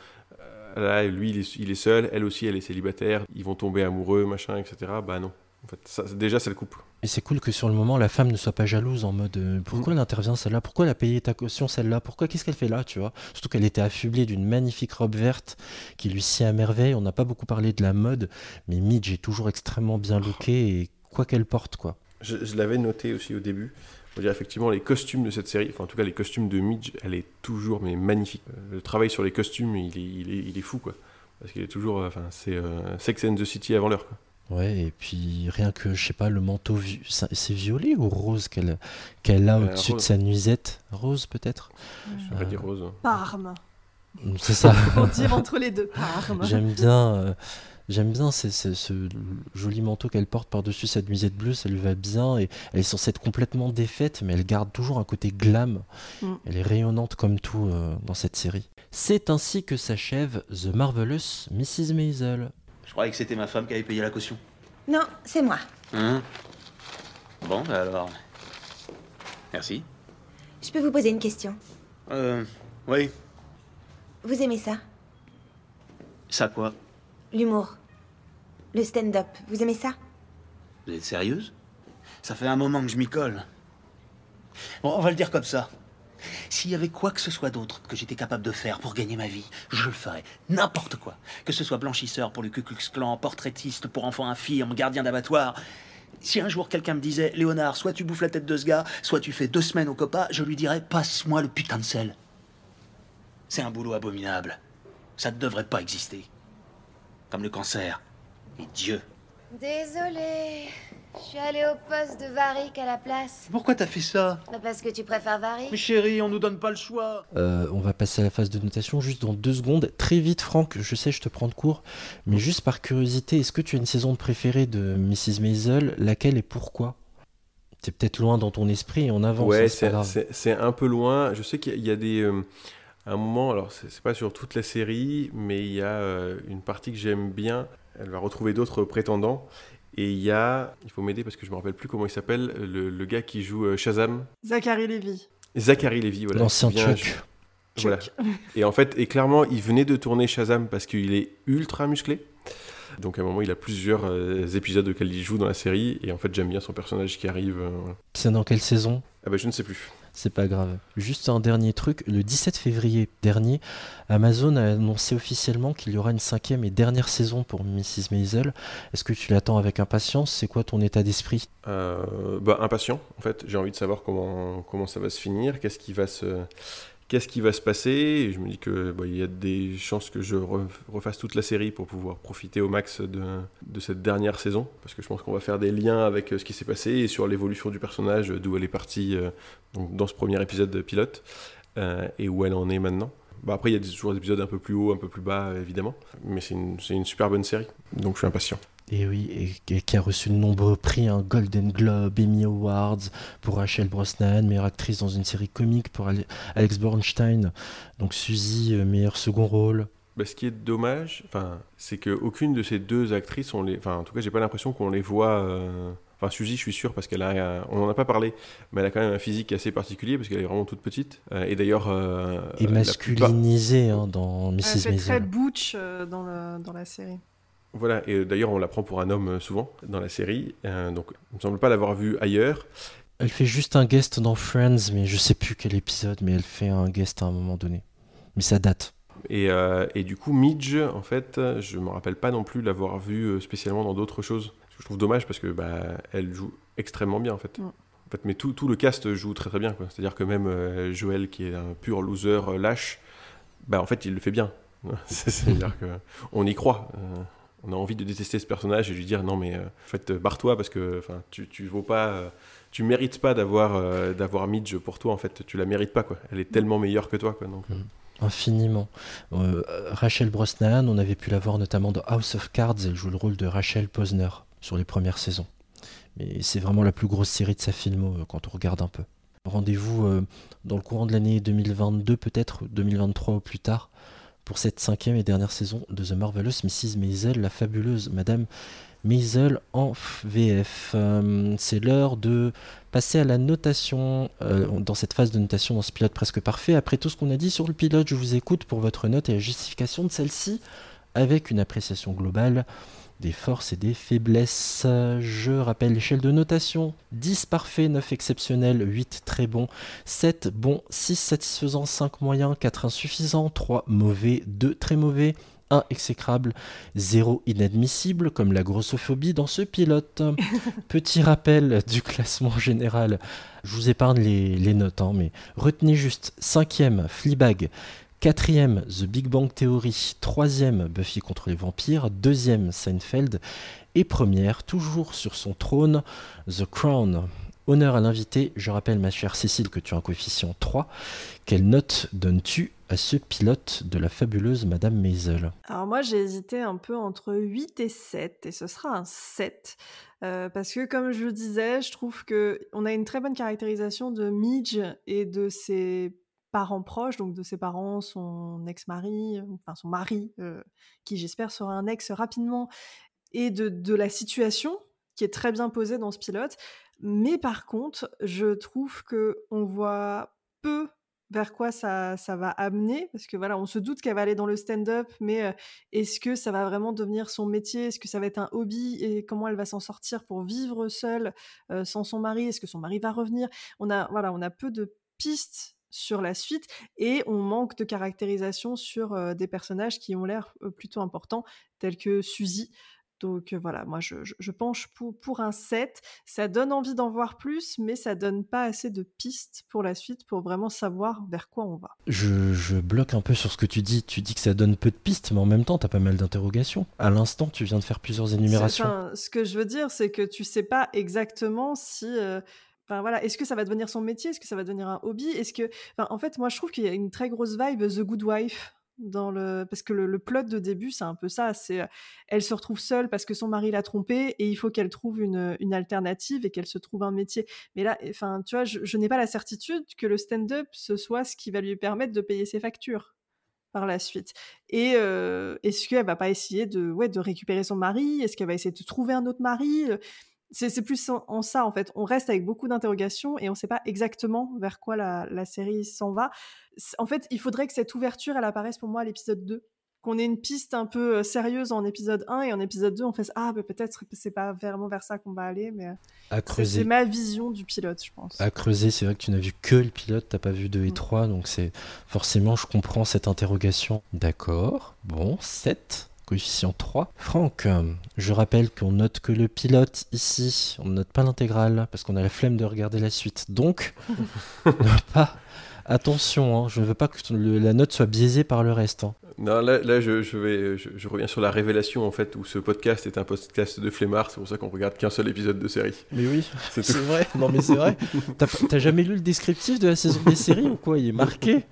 Euh, là lui il est, il est seul elle aussi elle est célibataire ils vont tomber amoureux machin etc bah non en fait ça, déjà ça le coupe Et c'est cool que sur le moment, la femme ne soit pas jalouse en mode euh, pourquoi elle intervient celle-là? Pourquoi elle a payé ta caution celle-là? Pourquoi Qu'est-ce qu'elle fait là Tu vois? Surtout qu'elle était affublée d'une magnifique robe verte qui lui sied à merveille. On n'a pas beaucoup parlé de la mode, mais Midge est toujours extrêmement bien lookée et quoi qu'elle porte, quoi. Je, je l'avais noté aussi au début. On dire effectivement les costumes de cette série, enfin en tout cas les costumes de Midge, elle est toujours mais magnifique. Euh, Le travail sur les costumes, il est, il est, il est fou quoi. Parce qu'il est toujours, euh, enfin c'est euh, Sex and the City avant l'heure. quoi. Ouais, et puis rien que, je sais pas, le manteau, c'est violet ou rose qu'elle qu'elle a Euh, au-dessus de sa nuisette? Rose peut-être? Je vais pas dire rose. Parme. C'est ça. On dire entre les deux. Parme. J'aime bien, euh, j'aime bien c'est- c'est- ce joli manteau qu'elle porte par-dessus cette nuisette bleue, ça lui va bien et elle est censée être complètement défaite, mais elle garde toujours un côté glam. Mm. Elle est rayonnante comme tout euh, dans cette série. C'est ainsi que s'achève The Marvelous Mrs. Maisel. Je croyais que c'était ma femme qui avait payé la caution. Non, c'est moi. Hein? Bon, bah alors. Merci. Je peux vous poser une question? Euh. Oui. Vous aimez ça? Ça quoi? L'humour Le stand-up, vous aimez ça? Vous êtes sérieuse? Ça fait un moment que je m'y colle. Bon, on va le dire comme ça. S'il y avait quoi que ce soit d'autre que j'étais capable de faire pour gagner ma vie, je le ferais. N'importe quoi. Que ce soit blanchisseur pour le Ku Klux Klan, portraitiste pour enfants infirmes, gardien d'abattoir. Si un jour quelqu'un me disait, Léonard, soit tu bouffes la tête de ce gars, soit tu fais deux semaines au copa, je lui dirais, passe-moi le putain de sel. C'est un boulot abominable. Ça ne devrait pas exister. Comme le cancer. Et Dieu. Désolée. Je suis allée au poste de Varick à la place. Pourquoi t'as fait ça Bah parce que tu préfères Varick. Mais chérie, on nous donne pas le choix. Euh, on va passer à la phase de notation juste dans deux secondes. Très vite, Franck, je sais, je te prends de court, mais juste par curiosité, est-ce que tu as une saison préférée de Mrs. Maisel? Laquelle et pourquoi? C'est peut-être loin dans ton esprit et on avance. Ouais, hein, c'est pas c'est- grave. c'est c'est un peu loin. Je sais qu'il y a- il y a des. euh, un moment, alors c'est c'est pas sur toute la série, mais il y a euh, une partie que j'aime bien. Elle va retrouver d'autres prétendants. Et il y a. Il faut m'aider parce que je me rappelle plus comment il s'appelle, le, le gars qui joue euh, Shazam. Zachary Lévy. Zachary Lévy, voilà. L'ancien Chuck. Voilà. Et en fait, et clairement, il venait de tourner Shazam parce qu'il est ultra musclé. Donc à un moment, il a plusieurs euh, épisodes auxquels il joue dans la série. Et en fait, j'aime bien son personnage qui arrive. euh, voilà. C'est dans quelle saison? Ah bah, je ne sais plus. C'est pas grave. Juste un dernier truc. Le 17 février dernier, Amazon a annoncé officiellement qu'il y aura une cinquième et dernière saison pour Mrs. Maisel. Est-ce que tu l'attends avec impatience? C'est quoi ton état d'esprit? Euh, bah, impatient, en fait. J'ai envie de savoir comment, comment ça va se finir, qu'est-ce qui va se, qu'est-ce qui va se passer? Je me dis que bah, y a des chances que je re- refasse toute la série pour pouvoir profiter au max de, cette dernière saison, parce que je pense qu'on va faire des liens avec euh, ce qui s'est passé et sur l'évolution du personnage, d'où elle est partie euh, dans ce premier épisode de pilote euh, et où elle en est maintenant. Bah, après, il y a toujours des épisodes un peu plus haut, un peu plus bas, évidemment, mais c'est une super bonne série, donc je suis impatient. Et oui, et, et qui a reçu de nombreux prix, un Golden Globe, Emmy Awards pour Rachel Brosnan, meilleure actrice dans une série comique pour Ale- Alex Bornstein, donc Suzy, euh, meilleur second rôle. Bah, ce qui est dommage, enfin, c'est qu'aucune de ces deux actrices, on les, enfin, en tout cas, j'ai pas l'impression qu'on les voit euh, Enfin, Suzy, je suis sûr, parce qu'elle a. On n'en a pas parlé, mais elle a quand même un physique assez particulier, parce qu'elle est vraiment toute petite. Euh, et d'ailleurs. euh, Et la plupart- hein, dans Elle Mrs. fait très butch euh, dans, le- dans la série. Voilà, et d'ailleurs, on la prend pour un homme euh, souvent dans la série. Euh, donc, il me semble pas l'avoir vue ailleurs. Elle fait juste un guest dans Friends, mais je sais plus quel épisode, mais elle fait un guest à un moment donné. Mais ça date. Et, euh, et du coup, Midge, en fait, je me rappelle pas non plus l'avoir vue euh, spécialement dans d'autres choses. Ce que je trouve dommage parce que bah, elle joue extrêmement bien en fait. En fait mais tout, tout le cast joue très très bien. quoi. C'est-à-dire que même euh, Joël, qui est un pur loser euh, lâche, bah, en fait, il le fait bien. C'est- C'est-à-dire que on y croit. Euh, on a envie de détester ce personnage et lui dire non mais euh, en fait euh, barre-toi parce que enfin tu tu pas euh, tu mérites pas d'avoir d'avoir Midge pour toi en fait tu la mérites pas quoi elle est tellement meilleure que toi quoi donc euh, Infiniment. Rachel Brosnahan, on avait pu la voir notamment dans House of Cards, elle joue le rôle de Rachel Posner sur les premières saisons. Mais c'est vraiment la plus grosse série de sa filmo quand on regarde un peu. Rendez-vous dans le courant de l'année 2022, peut-être 2023 ou plus tard, pour cette cinquième et dernière saison de The Marvelous Mrs. Maisel, la fabuleuse Madame Maisel en VF. Euh, c'est l'heure de passer à la notation, euh, dans cette phase de notation dans ce pilote presque parfait. Après tout ce qu'on a dit sur le pilote, je vous écoute pour votre note et la justification de celle-ci, avec une appréciation globale des forces et des faiblesses. Je rappelle l'échelle de notation 10 parfait, 9 exceptionnel, 8 très bon, 7 bon, 6 satisfaisant, 5 moyen, 4 insuffisant, 3 mauvais, 2 très mauvais. 1 exécrable, 0 inadmissible, comme la grossophobie dans ce pilote. Petit rappel du classement général. Je vous épargne les, les notes, hein, mais retenez juste 5ème Fleabag, 4ème The Big Bang Theory, 3ème Buffy contre les vampires, 2ème Seinfeld, et première, toujours sur son trône, The Crown. Honneur à l'invité, je rappelle ma chère Cécile que tu as un coefficient 3. Quelle note donnes-tu à ce pilote de la fabuleuse Madame Maisel? Alors moi j'ai hésité un peu entre 8 et 7 et ce sera un 7 euh, parce que comme je le disais, je trouve que on a une très bonne caractérisation de Midge et de ses parents proches, donc de ses parents, son ex-mari, enfin son mari, euh, qui j'espère sera un ex rapidement, et de, de la situation qui est très bien posée dans ce pilote. Mais par contre, je trouve que on voit peu vers quoi ça, ça va amener parce que voilà on se doute qu'elle va aller dans le stand-up mais euh, est-ce que ça va vraiment devenir son métier? Est-ce que ça va être un hobby? Et comment elle va s'en sortir pour vivre seule euh, sans son mari? Est-ce que son mari va revenir? On a voilà on a peu de pistes sur la suite et on manque de caractérisation sur euh, des personnages qui ont l'air plutôt importants tels que Suzy donc euh, voilà, moi je, je- je penche pour, pour un 7. Ça donne envie d'en voir plus, mais ça donne pas assez de pistes pour la suite pour vraiment savoir vers quoi on va. je, je bloque un peu sur ce que tu dis. Tu dis que ça donne peu de pistes, mais en même temps, tu as pas mal d'interrogations. À l'instant, tu viens de faire plusieurs énumérations. Enfin, ce que je veux dire, c'est que tu sais pas exactement si. euh, Voilà, est-ce que ça va devenir son métier? Est-ce que ça va devenir un hobby? Est-ce que, en fait, moi je trouve qu'il y a une très grosse vibe The Good Wife dans le, parce que le, plot de début c'est un peu ça, c'est euh, elle se retrouve seule parce que son mari l'a trompée et il faut qu'elle trouve une, alternative et qu'elle se trouve un métier. Mais là, enfin, tu vois, je, n'ai pas la certitude que le stand-up ce soit ce qui va lui permettre de payer ses factures par la suite. Et euh, est-ce qu'elle va pas essayer de, ouais, de récupérer son mari? Est-ce qu'elle va essayer de trouver un autre mari? C'est, c'est plus en, en ça, en fait. On reste avec beaucoup d'interrogations et on ne sait pas exactement vers quoi la, la série s'en va. En fait, il faudrait que cette ouverture, elle apparaisse pour moi à l'épisode 2. Qu'on ait une piste un peu euh, sérieuse en épisode 1 et en épisode 2, on fait Ah, bah, peut-être que c'est pas vraiment vers ça qu'on va aller, mais euh, À c'est, creuser. c'est ma vision du pilote, je pense. À creuser, c'est vrai que tu n'as vu que le pilote, t'as pas vu 2 et 3, donc c'est forcément, je comprends cette interrogation. D'accord, bon, 7, coefficient 3. Franck, je rappelle qu'on note que le pilote ici, on ne note pas l'intégrale, parce qu'on a la flemme de regarder la suite. Donc, pas... Attention, hein, je ne veux pas que le- la note soit biaisée par le reste. hein. Non, là, là je, je vais, je, je reviens sur la révélation en fait où ce podcast est un podcast de flemmard, c'est pour ça qu'on regarde qu'un seul épisode de série. Mais oui, c'est vrai. Non mais c'est vrai. T'as jamais lu le descriptif de la saison des séries ou quoi? Il est marqué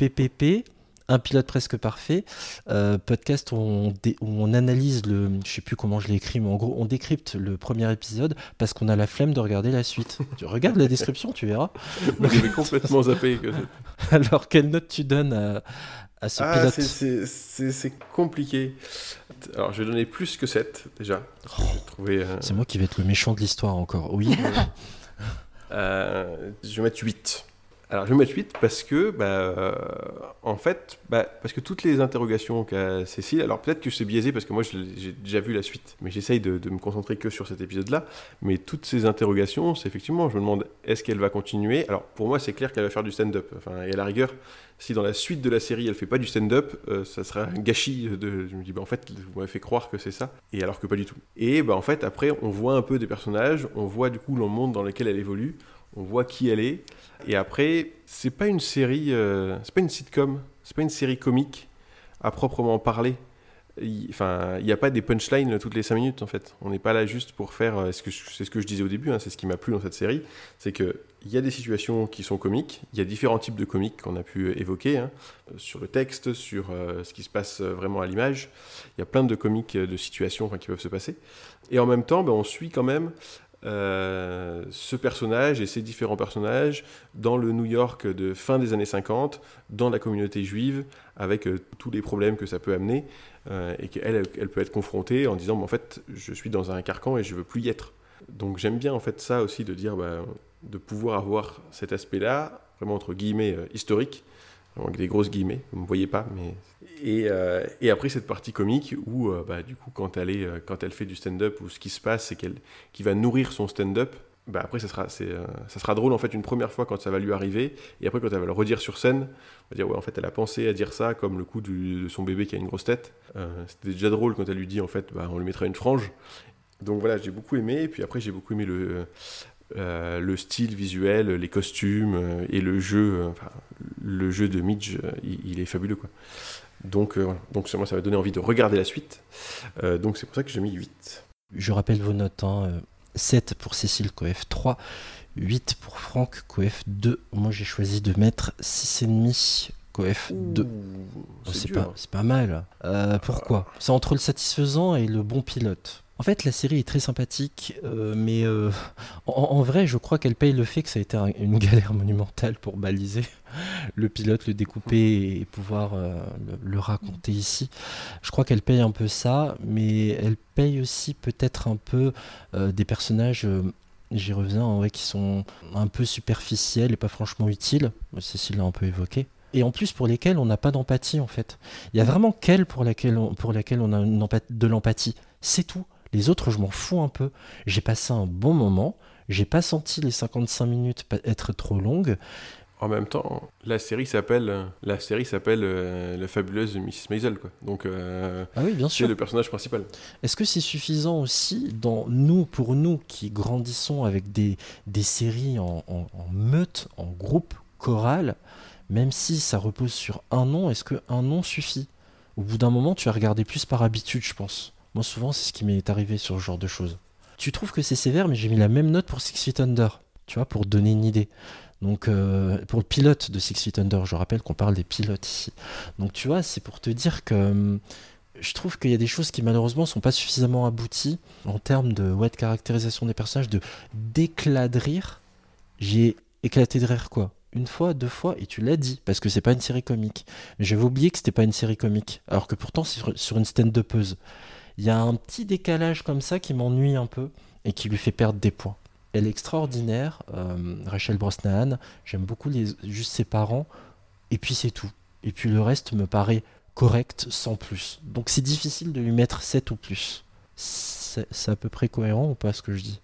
PPP, un pilote presque parfait, euh, podcast où on, dé- où on analyse le, je sais plus comment je l'ai écrit, mais en gros on décrypte le premier épisode parce qu'on a la flemme de regarder la suite. tu regardes la description, tu verras. J'avais complètement zappé que- Alors quelle note tu donnes à, à ce Ah, pilote c'est- compliqué. Alors, je vais donner plus que 7 déjà. Trouvé, euh, C'est moi qui vais être le méchant de l'histoire encore. Oui. Euh, je vais mettre 8. Alors, je vais mettre 8 parce que, bah, euh, en fait, bah, parce que toutes les interrogations qu'a Cécile, alors peut-être que c'est biaisé parce que moi je j'ai déjà vu la suite, mais j'essaye de, me concentrer que sur cet épisode-là. Mais toutes ces interrogations, c'est effectivement, je me demande, est-ce qu'elle va continuer? Alors, pour moi, c'est clair qu'elle va faire du stand-up. Enfin, et à la rigueur, si dans la suite de la série, elle fait pas du stand-up, euh, ça sera un gâchis. Je me dis, bah, en fait, vous m'avez fait croire que c'est ça, et alors que pas du tout. Et bah, en fait, après, on voit un peu des personnages, on voit du coup le monde dans lequel elle évolue, on voit qui elle est, et après, c'est pas une série, euh, c'est pas une sitcom, c'est pas une série comique à proprement parler. Il- Enfin, il n'y a pas des punchlines toutes les 5 minutes en fait. On n'est pas là juste pour faire. euh, C'est ce que je disais au début, hein, c'est ce qui m'a plu dans cette série. C'est qu'il y a des situations qui sont comiques, il y a différents types de comiques qu'on a pu évoquer, hein, sur le texte, sur euh, ce qui se passe euh, vraiment à l'image. Il y a plein de comiques de situations qui peuvent se passer. Et en même temps, ben, on suit quand même euh, ce personnage et ces différents personnages dans le New York de fin des années 50, dans la communauté juive, avec euh, tous les problèmes que ça peut amener, euh, et qu'elle elle, peut être confrontée en disant, en fait, je suis dans un carcan et je veux plus y être. Donc j'aime bien en fait ça aussi de dire, bah, de pouvoir avoir cet aspect-là, vraiment entre guillemets historique, avec des grosses guillemets, vous ne me voyez pas, mais et, euh, et après cette partie comique où euh, bah, du coup quand elle est euh, quand elle fait du stand-up ou ce qui se passe c'est qu'elle qui va nourrir son stand-up bah après ça sera c'est ça sera drôle en fait une première fois quand ça va lui arriver. Et après quand elle va le redire sur scène on va dire ouais en fait elle a pensé à dire ça comme le coup de son bébé qui a une grosse tête. C'était déjà drôle quand elle lui dit en fait bah, on lui mettra une frange. Donc voilà j'ai beaucoup aimé. Et puis après j'ai beaucoup aimé le euh, le style visuel, les costumes euh, et le jeu, euh, enfin, le jeu de Midge, euh, il, il est fabuleux quoi. Donc, euh, voilà. donc ça, moi, ça m'a donné envie de regarder la suite. Euh, donc c'est pour ça que j'ai mis 8. Je rappelle vos notes. hein, euh, 7 pour Cécile, Coef 3. 8 pour Franck, Coef 2. Moi j'ai choisi de mettre 6,5, Coef 2. c'est c'est pas, c'est pas mal. Euh, pourquoi? C'est entre le satisfaisant et le bon pilote. En fait, la série est très sympathique, euh, mais euh, en, vrai, je crois qu'elle paye le fait que ça a été un- une galère monumentale pour baliser le pilote, le découper et pouvoir euh, le, raconter ici. Je crois qu'elle paye un peu ça, mais elle paye aussi peut-être un peu des personnages. J'y reviens, en vrai, qui sont un peu superficiels et pas franchement utiles. Cécile l'a un peu évoqué. Et en plus, pour lesquels on n'a pas d'empathie, en fait. Il y a vraiment qu'elle pour laquelle on, pour laquelle on a de l'empathie. C'est tout. Les autres, je m'en fous un peu. J'ai passé un bon moment. J'ai pas senti les 55 minutes être trop longues. En même temps, la série s'appelle la série s'appelle euh, la fabuleuse Mrs Maisel quoi. Donc euh, Ah oui, bien c'est le personnage principal. Est-ce que c'est suffisant aussi dans nous, pour nous qui grandissons avec des, des séries en, en- en meute, en groupe, chorale, même si ça repose sur un nom, est-ce que un nom suffit? Au bout d'un moment, tu as regardé plus par habitude, je pense. Moi, souvent, c'est ce qui m'est arrivé sur ce genre de choses. Tu trouves que c'est sévère, mais j'ai mis la même note pour Six Feet Under, tu vois, pour donner une idée. Donc, euh, pour le pilote de Six Feet Under, je rappelle qu'on parle des pilotes ici. Donc, tu vois, c'est pour te dire que hum, je trouve qu'il y a des choses qui malheureusement sont pas suffisamment abouties en termes de ouais, de caractérisation des personnages, de d'éclat de rire. J'ai éclaté de rire quoi Une fois, deux fois, et tu l'as dit, parce que c'est pas une série comique. Mais j'avais oublié que c'était pas une série comique, alors que pourtant c'est sur, sur une stand-upeuse. Il y a un petit décalage comme ça qui m'ennuie un peu et qui lui fait perdre des points. Elle est extraordinaire, euh, Rachel Brosnahan. J'aime beaucoup les, juste ses parents, et puis c'est tout. Et puis le reste me paraît correct sans plus. Donc c'est difficile de lui mettre 7 ou plus. C'est c'est à peu près cohérent ou pas ce que je dis?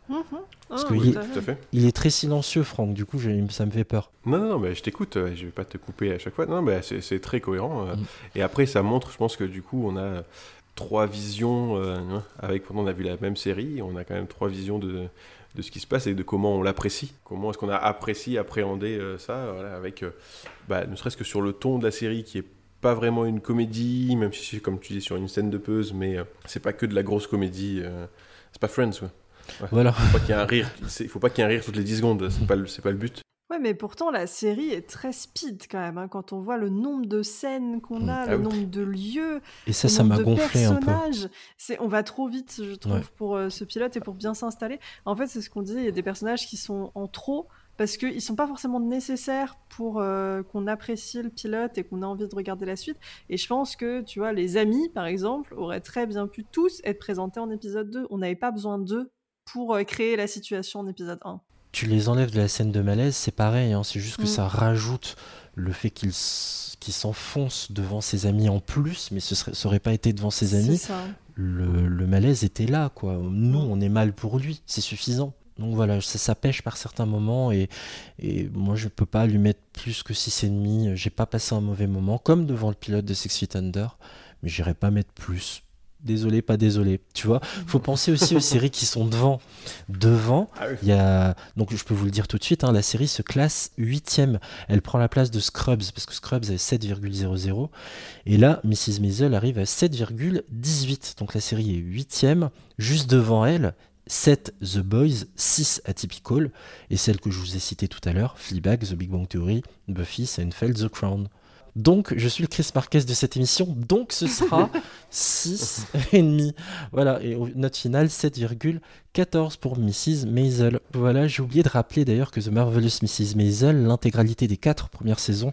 Parce que oui, il, tout à fait. Tout à fait. il est très silencieux, Franck. Du coup, j'ai- ça me fait peur. Non, non, non, mais je t'écoute, euh, je vais pas te couper à chaque fois. Non, mais c'est c'est très cohérent. euh, Mm. Et après, ça montre, je pense que du coup, on a trois visions, euh, hein, avec pendant on a vu la même série, on a quand même trois visions de, de ce qui se passe et de comment on l'apprécie. Comment est-ce qu'on a apprécié, appréhendé euh, ça, voilà, avec, euh, bah, ne serait-ce que sur le ton de la série qui est pas vraiment une comédie, même si c'est comme tu dis sur une scène de peuse, mais euh, c'est pas que de la grosse comédie. c'est pas Friends, quoi. Ouais. Voilà. Faut pas qu'il y ait un rire. Il faut pas qu'il y ait un rire toutes les 10 secondes. C'est pas le, pas le but. Ouais, mais pourtant la série est très speed quand même. hein, quand on voit le nombre de scènes qu'on a, Mm. le Ah oui. nombre de lieux, Et ça, le ça nombre m'a de gonflé un peu. personnages. C'est, on va trop vite, je trouve, Ouais. pour euh, ce pilote et pour bien s'installer. En fait, c'est ce qu'on dit. Il y a des personnages qui sont en trop parce qu'ils sont pas forcément nécessaires pour euh, qu'on apprécie le pilote et qu'on ait envie de regarder la suite. Et je pense que, tu vois, les amis, par exemple, auraient très bien pu tous être présentés en épisode 2. On n'avait pas besoin d'eux pour euh, créer la situation en épisode 1. Tu les enlèves de la scène de malaise, c'est pareil, hein, c'est juste que Mm. ça rajoute le fait qu'il s'enfonce devant ses amis en plus, mais ce serait, ça aurait pas été devant ses amis. Le, le malaise était là, quoi. Nous, on est mal pour lui, c'est suffisant. Donc voilà, ça, ça pêche par certains moments et, et moi je peux pas lui mettre plus que 6,5. J'ai pas passé un mauvais moment, comme devant le pilote de Six Feet Under, mais j'irai pas mettre plus. Désolé, pas désolé. Tu vois, faut penser aussi aux séries qui sont devant. Devant, Ah il y a. Donc je peux vous le dire tout de suite, hein, la série se classe 8 Elle prend la place de Scrubs, parce que Scrubs est 7,00. Et là, Mrs. Maisel arrive à 7,18. Donc la série est 8 Juste devant elle, 7 The Boys, 6 Atypical, et celle que je vous ai citée tout à l'heure, Fleabag, The Big Bang Theory, Buffy, Seinfeld, The Crown. Donc, je suis le Chris Marquez de cette émission, donc ce sera 6,5. Voilà, et note finale 7,14 pour Mrs. Maisel. Voilà, j'ai oublié de rappeler d'ailleurs que The Marvelous Mrs. Maisel, l'intégralité des 4 premières saisons,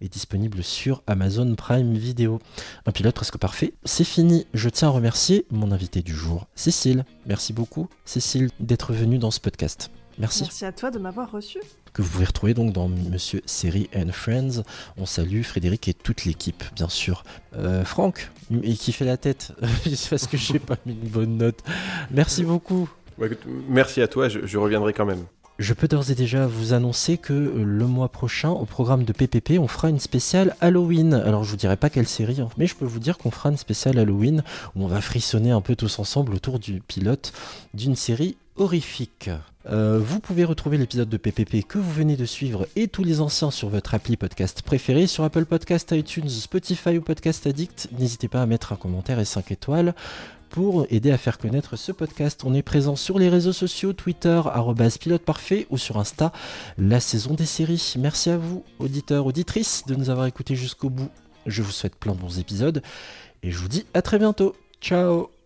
est disponible sur Amazon Prime Video. Un pilote presque parfait. C'est fini. Je tiens à remercier mon invité du jour, Cécile. Merci beaucoup, Cécile, d'être venue dans ce podcast. Merci. Merci à toi de m'avoir reçu. Que vous pouvez retrouver donc dans Monsieur Série and Friends. On salue Frédéric et toute l'équipe, bien sûr. Euh, Franck, et qui fait la tête, parce que j'ai pas mis une bonne note. Merci beaucoup. Ouais, écoute, merci à toi, je, je reviendrai quand même. Je peux d'ores et déjà vous annoncer que euh, le mois prochain, au programme de PPP, on fera une spéciale Halloween. Alors je vous dirai pas quelle série, hein, mais je peux vous dire qu'on fera une spéciale Halloween où on va frissonner un peu tous ensemble autour du pilote d'une série horrifique. Euh, vous pouvez retrouver l'épisode de PPP que vous venez de suivre et tous les anciens sur votre appli podcast préféré sur Apple Podcast, iTunes, Spotify ou Podcast Addict. N'hésitez pas à mettre un commentaire et 5 étoiles pour aider à faire connaître ce podcast. On est présent sur les réseaux sociaux, Twitter, pilote parfait ou sur Insta, la saison des séries. Merci à vous, auditeurs, auditrices, de nous avoir écoutés jusqu'au bout. Je vous souhaite plein de bons épisodes et je vous dis à très bientôt. Ciao